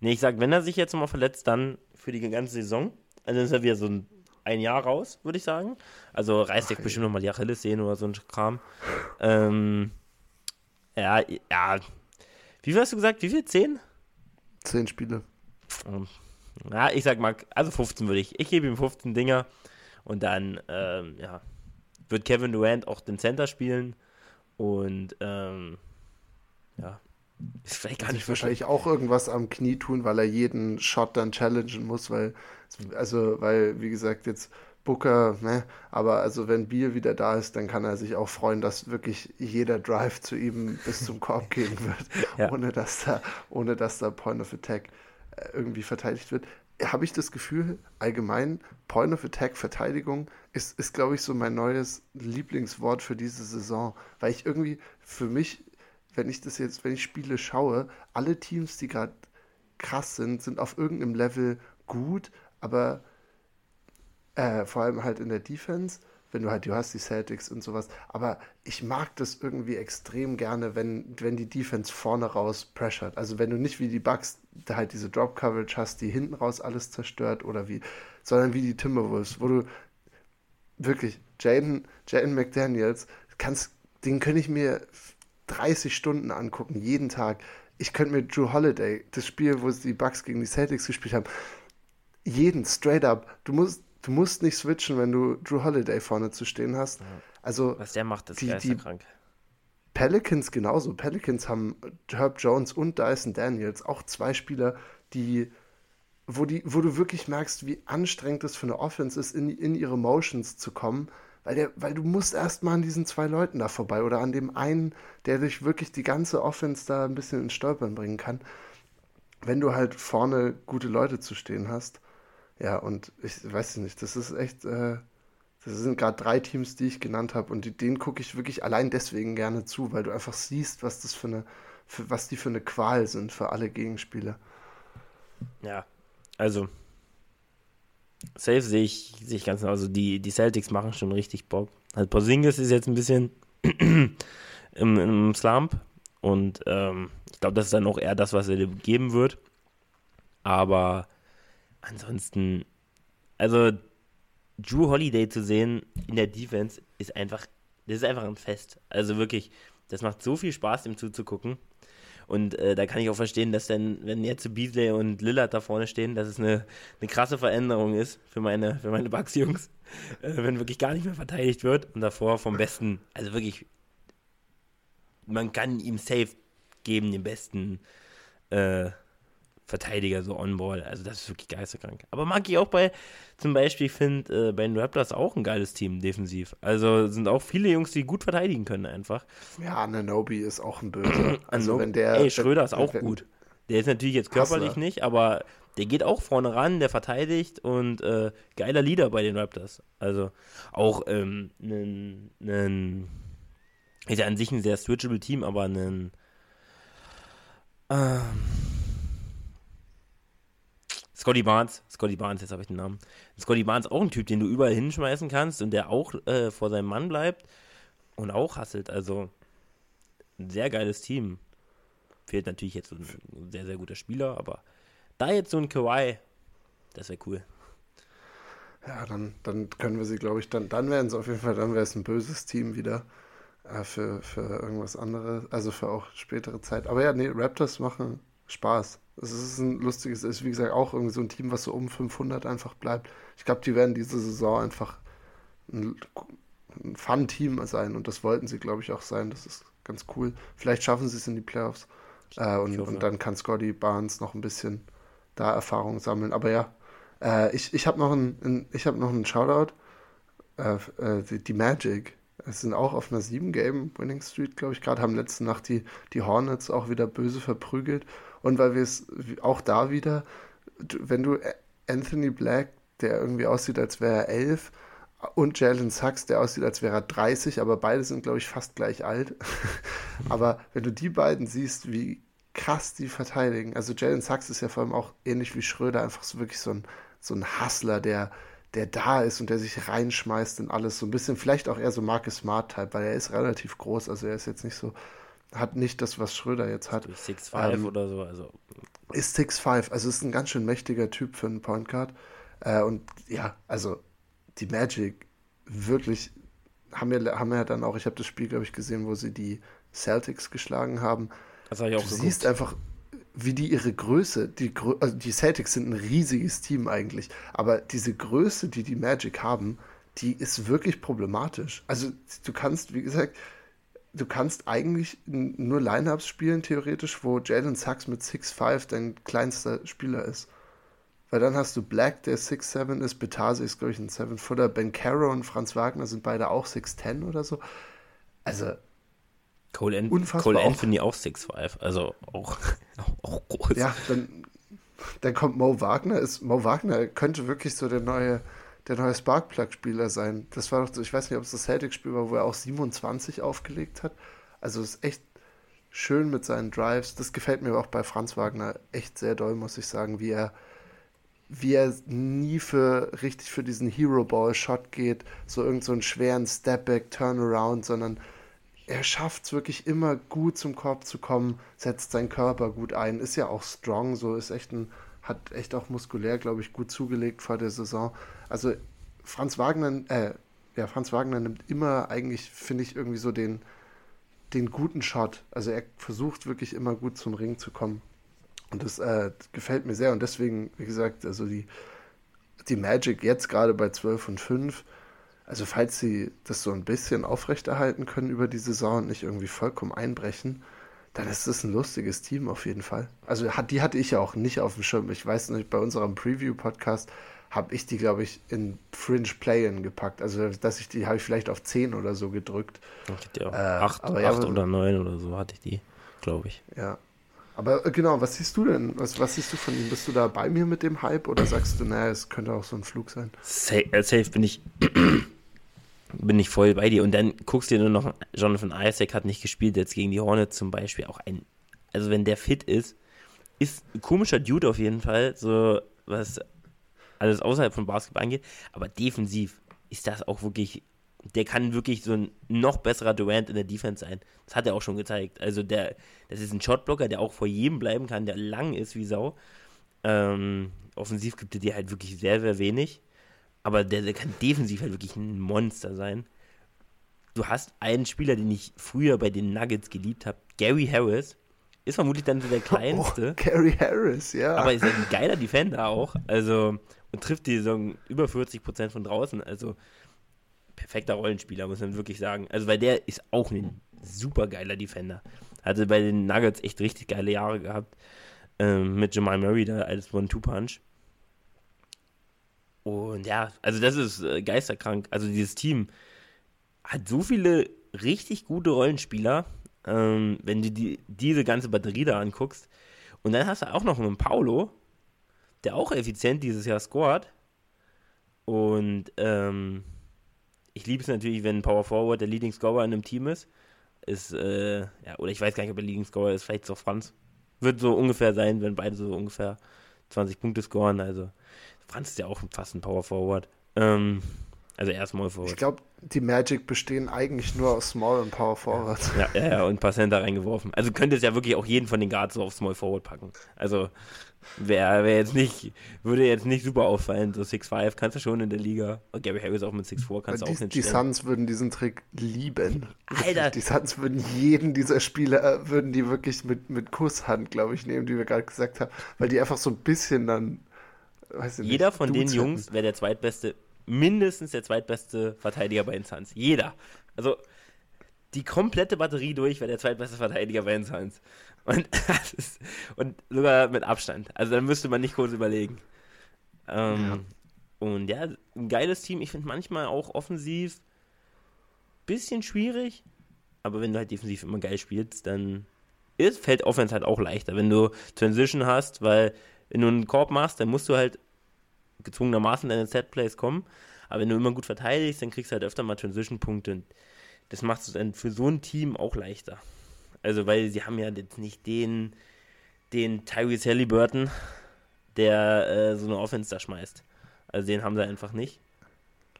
Nee, ich sag, wenn er sich jetzt nochmal verletzt, dann für die ganze Saison. Also ist er wieder so ein, ein Jahr raus, würde ich sagen. Also reißt sich bestimmt nochmal die Achillessehne oder so ein Kram. Ähm, ja, ja. Wie viel hast du gesagt? Wie viel? Zehn? Zehn Spiele. Ähm, ja, ich sag mal, also 15 würde ich. Ich gebe ihm 15 Dinger und dann, ähm, ja, wird Kevin Durant auch den Center spielen und, ähm, ja, ist vielleicht gar nicht wahrscheinlich auch irgendwas am Knie tun, weil er jeden Shot dann challengen muss, weil, also, weil, wie gesagt, jetzt Booker, ne, aber also wenn Bier wieder da ist, dann kann er sich auch freuen, dass wirklich jeder Drive zu ihm bis zum Korb gehen wird, ja. ohne dass da, ohne dass da Point of Attack äh, irgendwie verteidigt wird. Habe ich das Gefühl, allgemein Point of Attack Verteidigung ist, ist glaube ich, so mein neues Lieblingswort für diese Saison, weil ich irgendwie für mich wenn ich das jetzt, wenn ich Spiele schaue, alle Teams, die gerade krass sind, sind auf irgendeinem Level gut, aber äh, vor allem halt in der Defense, wenn du halt, du hast die Celtics und sowas, aber ich mag das irgendwie extrem gerne, wenn, wenn die Defense vorne raus pressured. Also wenn du nicht wie die Bucks halt diese Drop Coverage hast, die hinten raus alles zerstört oder wie, sondern wie die Timberwolves, wo du wirklich Jaden, Jaden McDaniels, kannst, den könnte ich mir 30 Stunden angucken, jeden Tag. Ich könnte mir Drew Holiday, das Spiel, wo die Bucks gegen die Celtics gespielt haben, jeden straight up. Du musst, du musst nicht switchen, wenn du Drew Holiday vorne zu stehen hast. Also was der macht, ist die, die krank. Pelicans genauso. Pelicans haben Herb Jones und Dyson Daniels, auch zwei Spieler, die wo, die, wo du wirklich merkst, wie anstrengend es für eine Offense ist, in, in ihre Motions zu kommen weil, der, weil du musst erst mal an diesen zwei Leuten da vorbei oder an dem einen, der dich wirklich die ganze Offense da ein bisschen ins Stolpern bringen kann. Wenn du halt vorne gute Leute zu stehen hast. Ja, und ich weiß nicht, das ist echt, äh, das sind gerade drei Teams, die ich genannt habe und die, denen gucke ich wirklich allein deswegen gerne zu, weil du einfach siehst, was das für eine, für, was die für eine Qual sind für alle Gegenspieler. Ja, also Safe sehe ich, sehe ich ganz genau. Also die, die Celtics machen schon richtig Bock. Also Porzingis ist jetzt ein bisschen im, im Slump und ähm, ich glaube, das ist dann auch eher das, was er geben wird. Aber ansonsten, also Drew Holiday zu sehen in der Defense ist einfach, das ist einfach ein Fest. Also wirklich, das macht so viel Spaß, ihm zuzugucken. Und äh, da kann ich auch verstehen, dass dann, wenn jetzt Beasley und Lillard da vorne stehen, dass es eine, eine krasse Veränderung ist für meine, für meine Bucks-Jungs, äh, wenn wirklich gar nicht mehr verteidigt wird und davor vom besten, also wirklich, man kann ihm safe geben, den besten äh, Verteidiger so on-ball. Also das ist wirklich geisterkrank. Aber mag ich auch bei, zum Beispiel, ich finde äh, bei den Raptors auch ein geiles Team defensiv. Also sind auch viele Jungs, die gut verteidigen können einfach. Ja, Ananobi ist auch ein Böser. Also wenn der... Ey, Schröder ist auch wenn, gut. Der ist natürlich jetzt körperlich Hassler. nicht, aber der geht auch vorne ran, der verteidigt und äh, geiler Leader bei den Raptors. Also auch ähm, ein, ist ja an sich ein sehr switchable Team, aber ein ähm, Scotty Barnes, Scotty Barnes, jetzt habe ich den Namen. Scotty Barnes auch ein Typ, den du überall hinschmeißen kannst und der auch äh, vor seinem Mann bleibt und auch hasselt. Also ein sehr geiles Team. Fehlt natürlich jetzt ein sehr, sehr guter Spieler, aber da jetzt so ein Kawhi, das wäre cool. Ja, dann, dann können wir sie, glaube ich, dann, dann wären es auf jeden Fall, dann wäre es ein böses Team wieder äh, für, für irgendwas anderes, also für auch spätere Zeit. Aber ja, nee, Raptors machen Spaß. Es ist ein lustiges, ist wie gesagt auch irgendwie so ein Team, was so um 500 einfach bleibt. Ich glaube, die werden diese Saison einfach ein Fun-Team sein und das wollten sie, glaube ich, auch sein. Das ist ganz cool. Vielleicht schaffen sie es in die Playoffs. Äh, und, und, dann kann Scotty Barnes noch ein bisschen da Erfahrung sammeln. Aber ja, äh, ich, ich habe noch einen ein, hab noch einen Shoutout. Äh, äh, die, die, Magic. Es sind auch auf einer 7-Game-Winning Street, glaube ich, gerade haben letzte Nacht die, die Hornets auch wieder böse verprügelt. Und weil wir es auch da wieder, wenn du Anthony Black, der irgendwie aussieht, als wäre er 11, und Jalen Sachs, der aussieht, als wäre er 30, aber beide sind, glaube ich, fast gleich alt. aber wenn du die beiden siehst, wie krass die verteidigen, also Jalen Sachs ist ja vor allem auch ähnlich wie Schröder, einfach so wirklich so ein, so ein Hustler, der, der da ist und der sich reinschmeißt in alles. So ein bisschen, vielleicht auch eher so Marcus Smart-Type, weil er ist relativ groß, also er ist jetzt nicht so, hat nicht das, was Schröder jetzt hat. 6'5 ähm, oder so, also. Ist 6'5, also ist ein ganz schön mächtiger Typ für einen Point Guard. Äh, und ja, also die Magic wirklich haben ja, haben ja dann auch, ich habe das Spiel, glaube ich, gesehen, wo sie die Celtics geschlagen haben. Das habe ich auch Du geguckt. siehst einfach, wie die ihre Größe, die, also die Celtics sind ein riesiges Team eigentlich, aber diese Größe, die die Magic haben, die ist wirklich problematisch. Also du kannst, wie gesagt, du kannst eigentlich nur Lineups spielen, theoretisch, wo Jalen Sachs mit 6'5 dein kleinster Spieler ist. Weil dann hast du Black, der 6'7 ist, Betase ist, glaube ich, ein 7-Footer, Ben Caro und Franz Wagner sind beide auch 6'10 oder so. Also. Cole, An Cole Anthony auch 6'5, also auch, auch groß. Ja, dann, dann kommt Mo Wagner. Ist, Mo Wagner könnte wirklich so der neue, der neue Sparkplug-Spieler sein. Das war doch so, ich weiß nicht, ob es das Celtic-Spiel war, wo er auch 27 aufgelegt hat. Also ist echt schön mit seinen Drives. Das gefällt mir auch bei Franz Wagner echt sehr doll, muss ich sagen, wie er wie er nie für richtig für diesen Hero Ball Shot geht, so irgendeinen so schweren Stepback Turnaround, sondern er schafft es wirklich immer gut zum Korb zu kommen, setzt seinen Körper gut ein, ist ja auch strong, so ist echt ein hat echt auch muskulär, glaube ich, gut zugelegt vor der Saison. Also Franz Wagner, äh, ja, Franz Wagner nimmt immer eigentlich, finde ich, irgendwie so den, den guten Shot. Also er versucht wirklich immer gut zum Ring zu kommen. Und das äh, gefällt mir sehr. Und deswegen, wie gesagt, also die, die Magic jetzt gerade bei 12 und 5, also falls sie das so ein bisschen aufrechterhalten können über die Saison und nicht irgendwie vollkommen einbrechen, dann ist das ein lustiges Team auf jeden Fall. Also hat, die hatte ich ja auch nicht auf dem Schirm. Ich weiß nicht, bei unserem Preview-Podcast habe ich die, glaube ich, in Fringe Play-In gepackt. Also, dass ich die habe ich vielleicht auf 10 oder so gedrückt. Ich auch 8, äh, ja, oder 9 oder so hatte ich die, glaube ich. Ja, aber äh, genau, was siehst du denn? Was, was siehst du von ihm? Bist du da bei mir mit dem Hype oder sagst du, naja, es könnte auch so ein Flug sein? Safe, äh, safe bin ich bin ich voll bei dir. Und dann guckst du dir nur noch, Jonathan Isaac hat nicht gespielt, jetzt gegen die Hornets zum Beispiel. Auch ein, also wenn der fit ist, ist ein komischer Dude auf jeden Fall, so was alles außerhalb von Basketball angeht. Aber defensiv ist das auch wirklich der kann wirklich so ein noch besserer Durant in der Defense sein. Das hat er auch schon gezeigt. Also der, das ist ein Shotblocker, der auch vor jedem bleiben kann, der lang ist wie Sau. Ähm, offensiv gibt er dir halt wirklich sehr, sehr wenig. Aber der, der kann defensiv halt wirklich ein Monster sein. Du hast einen Spieler, den ich früher bei den Nuggets geliebt habe, Gary Harris. Ist vermutlich dann so der oh, kleinste. Oh, Gary Harris, ja. Aber ist ein geiler Defender auch. Also, und trifft die Saison über 40% von draußen. Also, perfekter Rollenspieler, muss man wirklich sagen. Also, weil der ist auch ein super geiler Defender. Hatte bei den Nuggets echt richtig geile Jahre gehabt. Ähm, mit Jamal Murray da als One-Two-Punch. Und ja, also das ist äh, geisterkrank. Also dieses Team hat so viele richtig gute Rollenspieler, ähm, wenn du die, diese ganze Batterie da anguckst. Und dann hast du auch noch einen Paulo, der auch effizient dieses Jahr scored. Und ähm, ich liebe es natürlich, wenn Power Forward der Leading Scorer in einem Team ist. Ist, äh, ja, oder ich weiß gar nicht, ob er Leading Scorer ist, vielleicht ist auch Franz. Wird so ungefähr sein, wenn beide so ungefähr 20 Punkte scoren. Also, Franz ist ja auch fast ein Power Forward. Ähm, also er Small Forward. Ich glaube, die Magic bestehen eigentlich nur aus Small und Power Forward. Ja, ja, ja, und ein paar Center reingeworfen. Also könnte es ja wirklich auch jeden von den Guards so auf Small Forward packen. Also Wäre wär jetzt nicht, würde jetzt nicht super auffallen. So 6'5 kannst du schon in der Liga. Und Gary Harris auch mit 6'4 kannst du auch nicht Die Suns würden diesen Trick lieben. Alter! Die Suns würden jeden dieser Spieler, äh, würden die wirklich mit, mit Kusshand, glaube ich, nehmen, die wir gerade gesagt haben. Weil die einfach so ein bisschen dann, weiß ich Jeder nicht, von den Jungs wäre der zweitbeste mindestens der zweitbeste Verteidiger bei Suns. Jeder. Also die komplette Batterie durch wäre der zweitbeste Verteidiger bei Suns. Und, ist, und sogar mit Abstand. Also dann müsste man nicht kurz überlegen. Ähm, ja. Und ja, ein geiles Team. Ich finde manchmal auch offensiv bisschen schwierig. Aber wenn du halt defensiv immer geil spielst, dann ist, fällt Offense halt auch leichter. Wenn du Transition hast, weil wenn du einen Korb machst, dann musst du halt gezwungenermaßen deine Setplays kommen. Aber wenn du immer gut verteidigst, dann kriegst du halt öfter mal Transition-Punkte. Das macht es dann für so ein Team auch leichter. Also, weil sie haben ja jetzt nicht den, den Tyrese Halliburton, der äh, so eine Offense da schmeißt. Also den haben sie einfach nicht.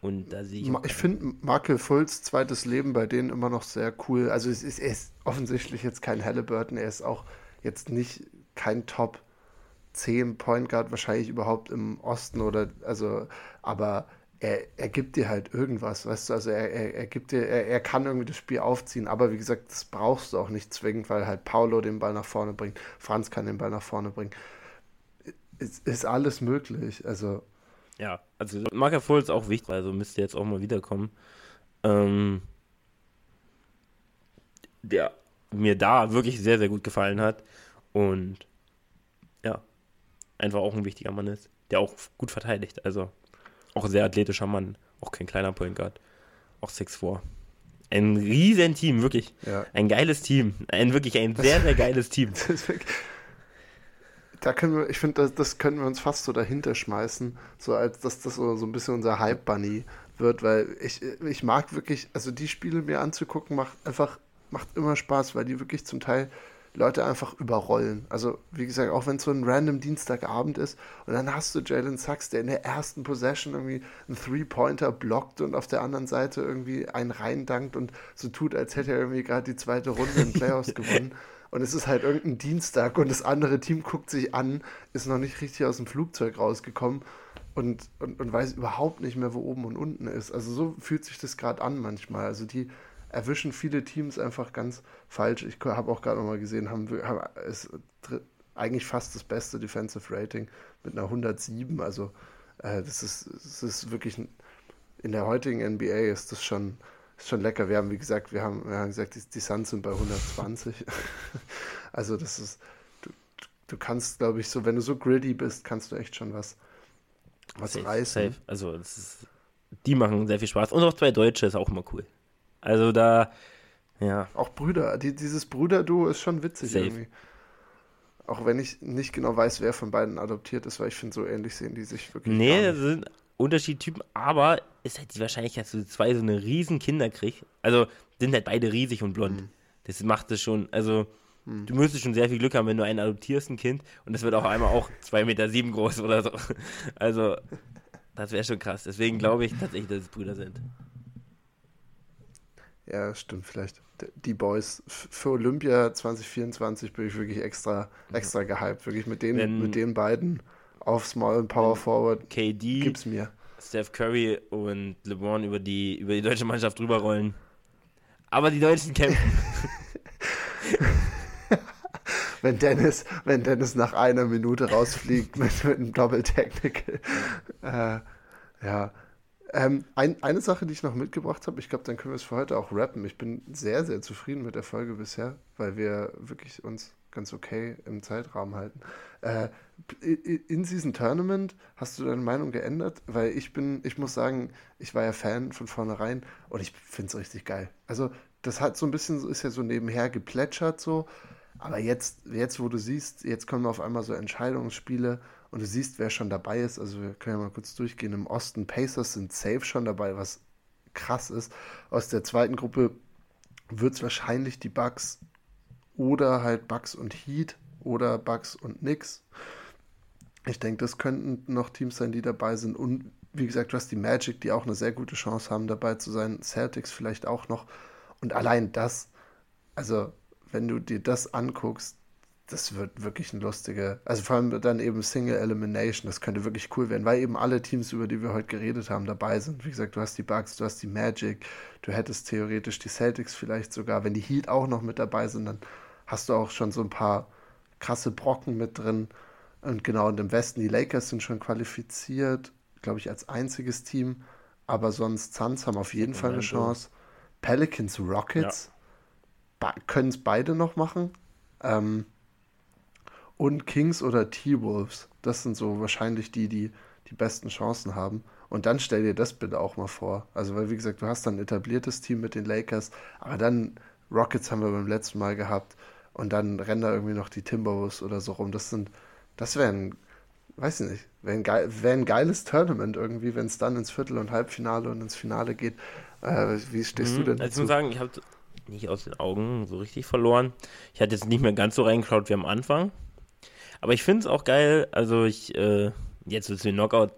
Und da sehe ich. Ich finde Markel Fulls zweites Leben bei denen immer noch sehr cool. Also es ist, er ist offensichtlich jetzt kein Halliburton, er ist auch jetzt nicht kein Top 10 Point Guard, wahrscheinlich überhaupt im Osten oder also, aber er, er gibt dir halt irgendwas, weißt du, also er, er, er gibt dir, er, er kann irgendwie das Spiel aufziehen, aber wie gesagt, das brauchst du auch nicht zwingend, weil halt Paulo den Ball nach vorne bringt, Franz kann den Ball nach vorne bringen. Es ist alles möglich, also ja, also Marker Full ist auch wichtig, also müsste jetzt auch mal wiederkommen. Ähm, der mir da wirklich sehr, sehr gut gefallen hat. Und einfach auch ein wichtiger Mann ist, der auch gut verteidigt. Also auch ein sehr athletischer Mann, auch kein kleiner Point Guard. Auch 6'4. Ein riesen Team, wirklich. Ja. Ein geiles Team. Ein wirklich ein sehr, sehr geiles Team. Wirklich, da können wir, ich finde, das, das können wir uns fast so dahinter schmeißen, so als dass das so, so ein bisschen unser Hype-Bunny wird, weil ich, ich mag wirklich, also die Spiele mir anzugucken, macht einfach, macht immer Spaß, weil die wirklich zum Teil Leute einfach überrollen. Also, wie gesagt, auch wenn es so ein random Dienstagabend ist und dann hast du Jalen Sachs, der in der ersten Possession irgendwie einen Three-Pointer blockt und auf der anderen Seite irgendwie einen reindankt und so tut, als hätte er irgendwie gerade die zweite Runde in Playoffs gewonnen und es ist halt irgendein Dienstag und das andere Team guckt sich an, ist noch nicht richtig aus dem Flugzeug rausgekommen und, und, und weiß überhaupt nicht mehr, wo oben und unten ist. Also so fühlt sich das gerade an manchmal. Also die erwischen viele Teams einfach ganz falsch. Ich habe auch gerade nochmal gesehen, haben, haben ist eigentlich fast das beste Defensive Rating mit einer 107. Also äh, das, ist, das ist wirklich in der heutigen NBA ist das schon ist schon lecker. Wir haben, wie gesagt, wir haben, wir haben gesagt, die, die Suns sind bei 120. also das ist, du, du kannst, glaube ich, so, wenn du so gritty bist, kannst du echt schon was, was safe, reißen. Safe. Also ist, die machen sehr viel Spaß. Und auch zwei Deutsche ist auch immer cool. Also da, ja. Auch Brüder, die, dieses Brüderduo ist schon witzig safe. irgendwie. Auch wenn ich nicht genau weiß, wer von beiden adoptiert ist, weil ich finde, so ähnlich sehen die sich wirklich. Nee, sind Unterschiedtypen, aber ist halt die Wahrscheinlichkeit, dass du zwei so eine riesen Kinder kriegst. Also sind halt beide riesig und blond. Mhm. Das macht es schon, also mhm. du müsstest schon sehr viel Glück haben, wenn du einen adoptierst, ein Kind, und das wird auch einmal auch 2,7 Meter sieben groß oder so. Also, das wäre schon krass. Deswegen glaube ich tatsächlich, dass es Brüder sind. Ja, stimmt vielleicht. Die Boys für Olympia 2024 bin ich wirklich extra, extra gehypt. Wirklich mit den, Wenn, mit den beiden auf Small und Power Forward. KD, gib's mir. Steph Curry und LeBron über die, über die deutsche Mannschaft drüber rollen. Aber die Deutschen kämpfen. wenn Dennis, wenn Dennis nach einer Minute rausfliegt mit, mit einem Double Technical. Äh, ja. Ähm, ein, eine Sache, die ich noch mitgebracht habe, ich glaube, dann können wir es für heute auch rappen. Ich bin sehr, sehr zufrieden mit der Folge bisher, weil wir wirklich uns ganz okay im Zeitrahmen halten. Äh, in diesem Tournament hast du deine Meinung geändert? Weil ich bin, ich muss sagen, ich war ja Fan von vornherein und ich finde es richtig geil. Also, das hat so ein bisschen, ist ja so nebenher geplätschert so. Aber jetzt, jetzt, wo du siehst, jetzt kommen auf einmal so Entscheidungsspiele und du siehst, wer schon dabei ist. Also, wir können ja mal kurz durchgehen. Im Osten Pacers sind safe schon dabei, was krass ist. Aus der zweiten Gruppe wird es wahrscheinlich die Bugs oder halt Bugs und Heat oder Bugs und nix. Ich denke, das könnten noch Teams sein, die dabei sind. Und wie gesagt, du hast die Magic, die auch eine sehr gute Chance haben, dabei zu sein. Celtics vielleicht auch noch. Und allein das, also wenn du dir das anguckst, das wird wirklich ein lustiger, also vor allem dann eben Single Elimination, das könnte wirklich cool werden, weil eben alle Teams, über die wir heute geredet haben, dabei sind. Wie gesagt, du hast die Bugs, du hast die Magic, du hättest theoretisch die Celtics vielleicht sogar, wenn die Heat auch noch mit dabei sind, dann hast du auch schon so ein paar krasse Brocken mit drin. Und genau, und im Westen, die Lakers sind schon qualifiziert, glaube ich, als einziges Team. aber sonst Suns haben auf jeden Fall eine Chance. Pelicans, Rockets ja. können es beide noch machen. Ähm, und Kings oder T-Wolves, das sind so wahrscheinlich die, die die besten Chancen haben. Und dann stell dir das bitte auch mal vor. Also, weil, wie gesagt, du hast dann ein etabliertes Team mit den Lakers, aber dann Rockets haben wir beim letzten Mal gehabt und dann rennen da irgendwie noch die Timberwolves oder so rum. Das sind, das wäre ein, weiß ich nicht, wäre ein, geil, wär ein geiles Tournament irgendwie, wenn es dann ins Viertel- und Halbfinale und ins Finale geht. Äh, wie stehst mhm, du denn dazu? Also ich muss sagen, ich habe nicht aus den Augen so richtig verloren. Ich hatte jetzt nicht mehr ganz so reingeschaut wie am Anfang. Aber ich finde es auch geil, also ich, äh, jetzt wird es Knockout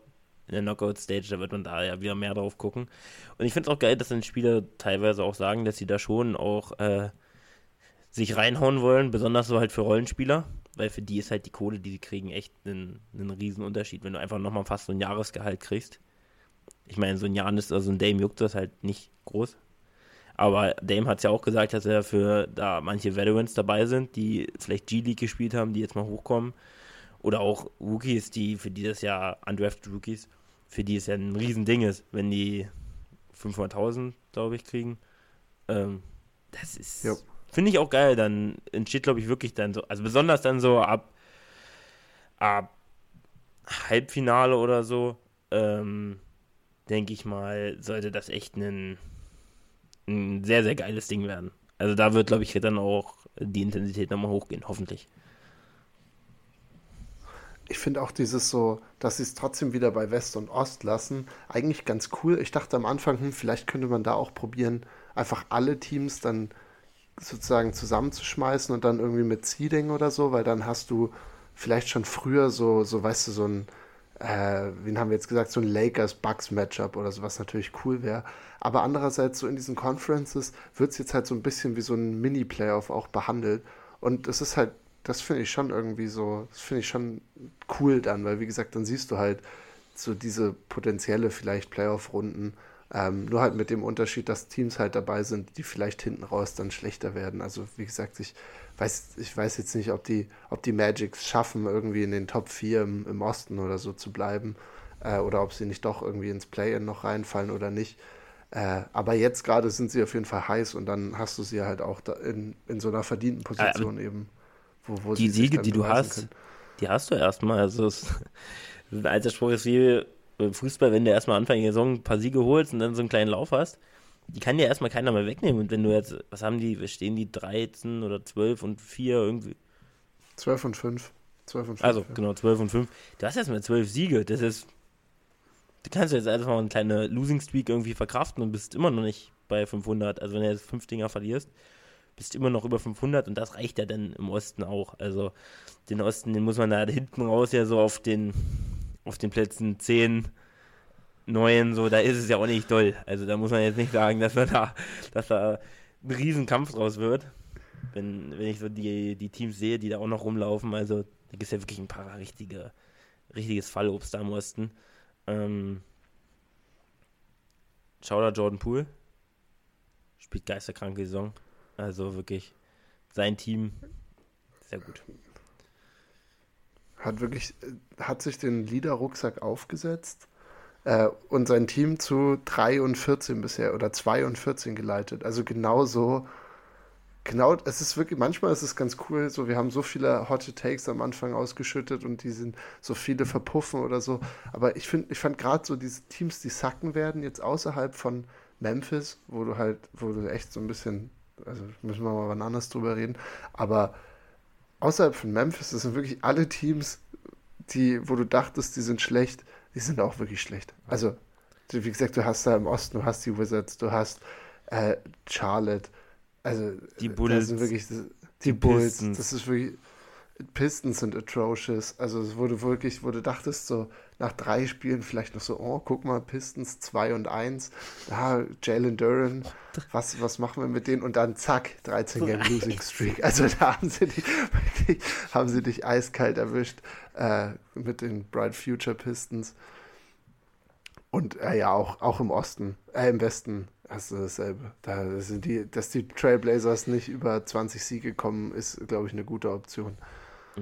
in der Knockout-Stage, da wird man da ja wieder mehr drauf gucken. Und ich finde es auch geil, dass dann Spieler teilweise auch sagen, dass sie da schon auch äh, sich reinhauen wollen, besonders so halt für Rollenspieler, weil für die ist halt die Kohle, die sie kriegen, echt ein, ein Riesenunterschied, wenn du einfach nochmal fast so ein Jahresgehalt kriegst. Ich meine, so ein Janis, also ein Dame juckt das halt nicht groß. Aber Dame hat es ja auch gesagt, dass er für da manche Veterans dabei sind, die vielleicht G-League gespielt haben, die jetzt mal hochkommen. Oder auch Rookies, die für dieses Jahr undrafted Rookies, für die es ja ein Riesending ist, wenn die 500.000, glaube ich, kriegen. Ähm, das ist, ja. finde ich auch geil. Dann entsteht, glaube ich, wirklich dann so, also besonders dann so ab, ab Halbfinale oder so, ähm, denke ich mal, sollte das echt ein, ein sehr, sehr geiles Ding werden. Also da wird, glaube ich, dann auch die Intensität nochmal hochgehen, hoffentlich ich finde auch dieses so, dass sie es trotzdem wieder bei West und Ost lassen, eigentlich ganz cool. Ich dachte am Anfang, hm, vielleicht könnte man da auch probieren, einfach alle Teams dann sozusagen zusammenzuschmeißen und dann irgendwie mit Seeding oder so, weil dann hast du vielleicht schon früher so, so weißt du, so ein, äh, wen haben wir jetzt gesagt, so ein Lakers-Bucks-Matchup oder so, was natürlich cool wäre. Aber andererseits, so in diesen Conferences wird es jetzt halt so ein bisschen wie so ein Mini-Playoff auch behandelt. Und es ist halt das finde ich schon irgendwie so, das finde ich schon cool dann, weil wie gesagt, dann siehst du halt so diese potenzielle vielleicht Playoff-Runden, ähm, nur halt mit dem Unterschied, dass Teams halt dabei sind, die vielleicht hinten raus dann schlechter werden. Also wie gesagt, ich weiß, ich weiß jetzt nicht, ob die, ob die Magics schaffen, irgendwie in den Top 4 im, im Osten oder so zu bleiben, äh, oder ob sie nicht doch irgendwie ins Play-In noch reinfallen oder nicht. Äh, aber jetzt gerade sind sie auf jeden Fall heiß und dann hast du sie halt auch in, in so einer verdienten Position äh, eben. Wo, wo die Siege, die du hast, können. die hast du erstmal. Also es, ein alter Spruch ist wie Fußball, wenn du erstmal Anfang der Saison ein paar Siege holst und dann so einen kleinen Lauf hast, die kann dir erstmal keiner mehr wegnehmen. Und wenn du jetzt, was haben die, stehen die 13 oder 12 und 4 irgendwie? 12 und 5. 12 und 5 also, ja. genau, 12 und 5. Du hast erstmal 12 Siege. Das ist. Du kannst jetzt einfach mal eine kleine Losing Streak irgendwie verkraften und bist immer noch nicht bei 500. Also, wenn du jetzt 5 Dinger verlierst, bist immer noch über 500 und das reicht ja dann im Osten auch. Also den Osten, den muss man da hinten raus ja so auf den, auf den Plätzen 10, 9, so, da ist es ja auch nicht doll. Also da muss man jetzt nicht sagen, dass, da, dass da ein Riesenkampf draus wird. Wenn, wenn ich so die, die Teams sehe, die da auch noch rumlaufen, also da gibt es ja wirklich ein paar richtige, richtiges Fallobst da im Osten. Ähm, Schauder Jordan Poole spielt geisterkranke Saison. Also wirklich sein Team sehr gut. Hat wirklich, hat sich den Liederrucksack aufgesetzt äh, und sein Team zu 3 und 14 bisher oder 2 und 14 geleitet. Also genau so, genau, es ist wirklich, manchmal ist es ganz cool, so wir haben so viele Hot Takes am Anfang ausgeschüttet und die sind so viele verpuffen oder so. Aber ich finde, ich fand gerade so diese Teams, die sacken werden, jetzt außerhalb von Memphis, wo du halt, wo du echt so ein bisschen also müssen wir mal wann anders drüber reden. Aber außerhalb von Memphis, das sind wirklich alle Teams, die, wo du dachtest, die sind schlecht, die sind auch wirklich schlecht. Also, wie gesagt, du hast da im Osten, du hast die Wizards, du hast äh, Charlotte, also die Bulls, sind wirklich die, die Bulls, Pistons. das ist wirklich Pistons sind atrocious. Also es wurde wirklich, wo du dachtest so nach drei Spielen vielleicht noch so, oh, guck mal, Pistons 2 und 1, ja, Jalen Duran, was, was machen wir mit denen? Und dann zack, 13 Game Losing Streak. Also da haben sie dich, wirklich, haben sie dich eiskalt erwischt äh, mit den Bright Future Pistons. Und äh, ja, auch, auch im Osten, äh, im Westen hast du dasselbe. Da sind die, dass die Trailblazers nicht über 20 Siege kommen, ist, glaube ich, eine gute Option.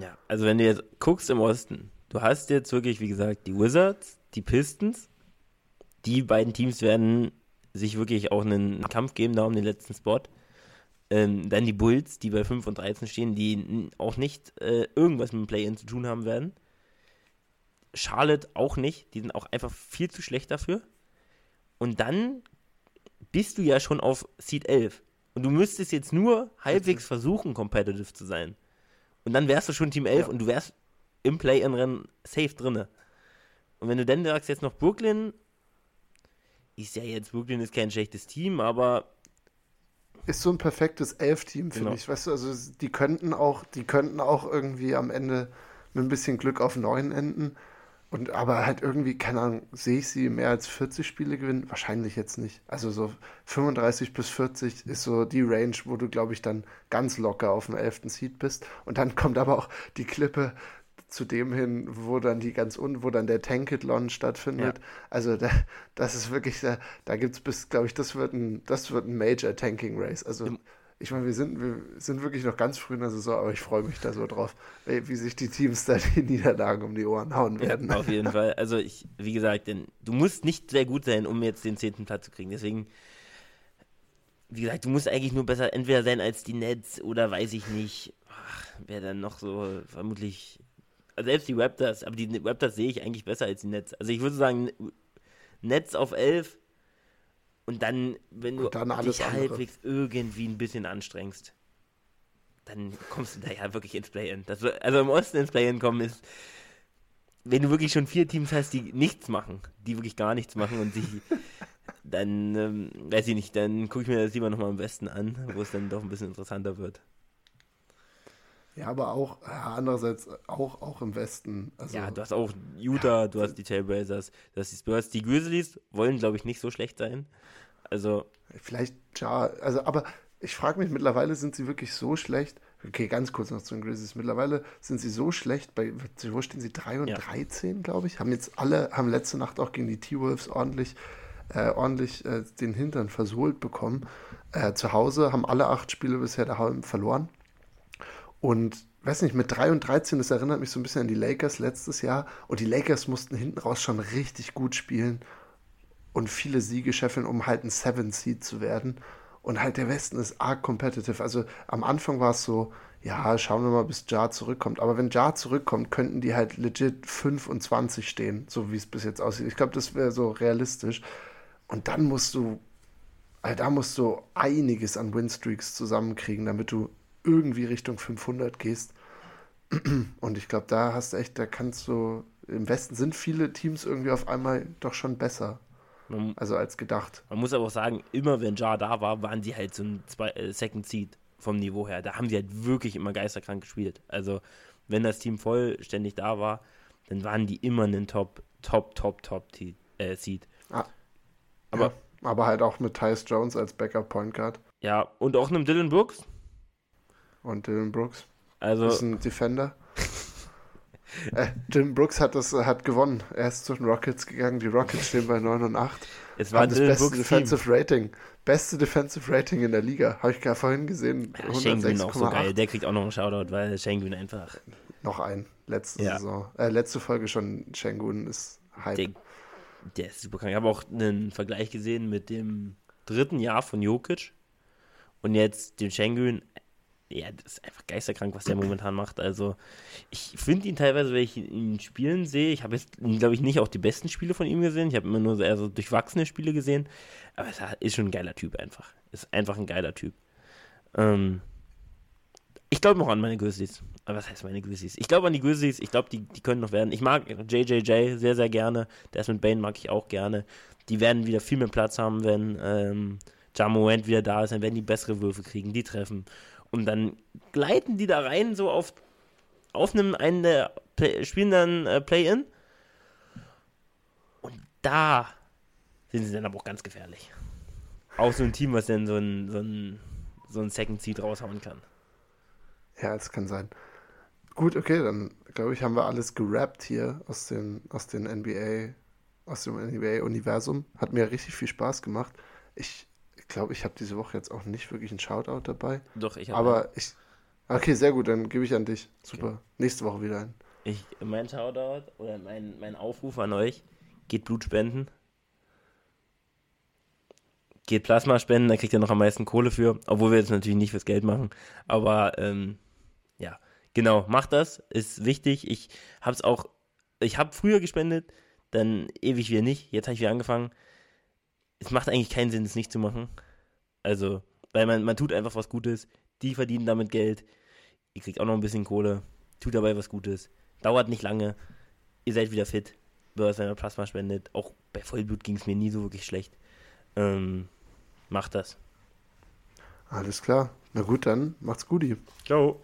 Ja, also wenn du jetzt guckst im Osten, du hast jetzt wirklich, wie gesagt, die Wizards, die Pistons, die beiden Teams werden sich wirklich auch einen Kampf geben da um den letzten Spot. Ähm, dann die Bulls, die bei 5 und 13 stehen, die auch nicht äh, irgendwas mit dem Play-In zu tun haben werden. Charlotte auch nicht, die sind auch einfach viel zu schlecht dafür. Und dann bist du ja schon auf Seed 11. Und du müsstest jetzt nur halbwegs versuchen, competitive zu sein. Und dann wärst du schon Team 11 ja. und du wärst im Play-In-Rennen safe drinne. Und wenn du dann sagst, jetzt noch Brooklyn, ist ja jetzt, Brooklyn ist kein schlechtes Team, aber ist so ein perfektes Elf-Team, finde genau. ich. Weißt du, also die könnten auch, die könnten auch irgendwie am Ende mit ein bisschen Glück auf neun enden. Und aber halt irgendwie, keine Ahnung, sehe ich sie mehr als 40 Spiele gewinnen? Wahrscheinlich jetzt nicht. Also so 35 bis 40 ist so die Range, wo du, glaube ich, dann ganz locker auf dem 11. Seed bist. Und dann kommt aber auch die Klippe zu dem hin, wo dann die ganz unten, wo dann der Tankathlon stattfindet. Ja. Also da, das ist wirklich, da, da gibt es bis, glaube ich, das wird ein, das wird ein Major Tanking Race. Also Im ich meine, wir sind, wir sind wirklich noch ganz früh in der Saison, aber ich freue mich da so drauf, wie sich die Teams da die Niederlagen um die Ohren hauen werden. Ja, auf jeden Fall. Also ich, wie gesagt, denn du musst nicht sehr gut sein, um jetzt den zehnten Platz zu kriegen. Deswegen, wie gesagt, du musst eigentlich nur besser entweder sein als die Nets oder weiß ich nicht. Wer dann noch so vermutlich. Also selbst die Raptors, aber die Raptors sehe ich eigentlich besser als die Nets. Also ich würde sagen, Nets auf 11 und dann, wenn du dann dich halbwegs irgendwie ein bisschen anstrengst, dann kommst du da ja wirklich ins Play-In. Also im Osten ins Play-In kommen ist, wenn du wirklich schon vier Teams hast, die nichts machen, die wirklich gar nichts machen und sich, dann, ähm, weiß ich nicht, dann gucke ich mir das lieber nochmal am Westen an, wo es dann doch ein bisschen interessanter wird. Ja, aber auch, andererseits auch, auch im Westen. Also, ja, du hast auch Utah, ja, du hast die Tailblazers, du hast die Spurs. Die Grizzlies wollen, glaube ich, nicht so schlecht sein. Also. Vielleicht, ja, also, aber ich frage mich, mittlerweile sind sie wirklich so schlecht. Okay, ganz kurz noch zu den Grizzlies. Mittlerweile sind sie so schlecht, bei, wo stehen sie? 3 und ja. 13, glaube ich. Haben jetzt alle, haben letzte Nacht auch gegen die T-Wolves ordentlich, äh, ordentlich äh, den Hintern versohlt bekommen. Äh, zu Hause haben alle acht Spiele bisher daheim verloren. Und weiß nicht, mit 3 und 13, das erinnert mich so ein bisschen an die Lakers letztes Jahr. Und die Lakers mussten hinten raus schon richtig gut spielen und viele Siege scheffeln, um halt ein Seven Seed zu werden. Und halt der Westen ist arg competitive. Also am Anfang war es so, ja, schauen wir mal, bis Jar zurückkommt. Aber wenn Jar zurückkommt, könnten die halt legit 25 stehen, so wie es bis jetzt aussieht. Ich glaube, das wäre so realistisch. Und dann musst du, also da musst du einiges an Winstreaks zusammenkriegen, damit du irgendwie Richtung 500 gehst. Und ich glaube, da hast du echt, da kannst du, im Westen sind viele Teams irgendwie auf einmal doch schon besser. Man, also als gedacht. Man muss aber auch sagen, immer wenn Jar da war, waren sie halt so ein zwei, äh, Second Seed vom Niveau her. Da haben sie halt wirklich immer geisterkrank gespielt. Also, wenn das Team vollständig da war, dann waren die immer ein Top, Top, Top, Top äh, Seed. Ah, aber, ja, aber halt auch mit Tyus Jones als Backup Point Guard. Ja, und auch einem Dylan Brooks und Dylan Brooks. Also, ist ein Defender. äh, Dylan Brooks hat das hat gewonnen. Er ist zu den Rockets gegangen. Die Rockets stehen bei 9 und 8. Es war das beste Brooks Defensive Team. Rating. Beste Defensive Rating in der Liga. Habe ich gerade vorhin gesehen. Ja, Schengen auch so geil. Der kriegt auch noch einen Shoutout, weil Schengen einfach. Noch ein. Letzte ja. Saison. Äh, letzte Folge schon. Schengen ist Hype. Der, der ist super krank. Ich habe auch einen Vergleich gesehen mit dem dritten Jahr von Jokic und jetzt dem Schengen ja, das ist einfach geisterkrank, was der momentan macht. Also, ich finde ihn teilweise, wenn ich ihn spielen sehe, ich habe jetzt, glaube ich, nicht auch die besten Spiele von ihm gesehen. Ich habe immer nur so eher so durchwachsene Spiele gesehen. Aber es ist schon ein geiler Typ einfach. Ist einfach ein geiler Typ. Ähm, ich glaube noch an meine Grizzlies. Aber was heißt meine Grizzlies? Ich glaube an die Grizzlies. Ich glaube, die, die können noch werden. Ich mag JJJ sehr, sehr gerne. Desmond Bain mag ich auch gerne. Die werden wieder viel mehr Platz haben, wenn ähm, Jamorant wieder da ist. Dann werden die bessere Würfe kriegen, die treffen. Und dann gleiten die da rein, so auf, auf einem einen der Play, spielen dann äh, Play-In. Und da sind sie dann aber auch ganz gefährlich. Auch so ein Team, was dann so ein, so ein, so ein Second Seed raushauen kann. Ja, das kann sein. Gut, okay, dann glaube ich, haben wir alles gerappt hier aus den, aus den NBA, aus dem NBA-Universum. Hat mir richtig viel Spaß gemacht. Ich ich glaube, ich habe diese Woche jetzt auch nicht wirklich einen Shoutout dabei. Doch, ich habe. Aber einen. ich. Okay, sehr gut, dann gebe ich an dich. Super. Okay. Nächste Woche wieder ein. Ich, mein Shoutout oder mein, mein Aufruf an euch: geht Blut spenden. geht Plasma spenden, da kriegt er noch am meisten Kohle für, obwohl wir das natürlich nicht fürs Geld machen. Aber ähm, ja, genau, macht das, ist wichtig. Ich habe es auch, ich habe früher gespendet, dann ewig wieder nicht. Jetzt habe ich wieder angefangen. Es macht eigentlich keinen Sinn, es nicht zu machen. Also, weil man, man tut einfach was Gutes. Die verdienen damit Geld. Ihr kriegt auch noch ein bisschen Kohle. Tut dabei was Gutes. Dauert nicht lange. Ihr seid wieder fit, wenn ihr Plasma spendet. Auch bei Vollblut ging es mir nie so wirklich schlecht. Ähm, macht das. Alles klar. Na gut, dann macht's gut. Ciao.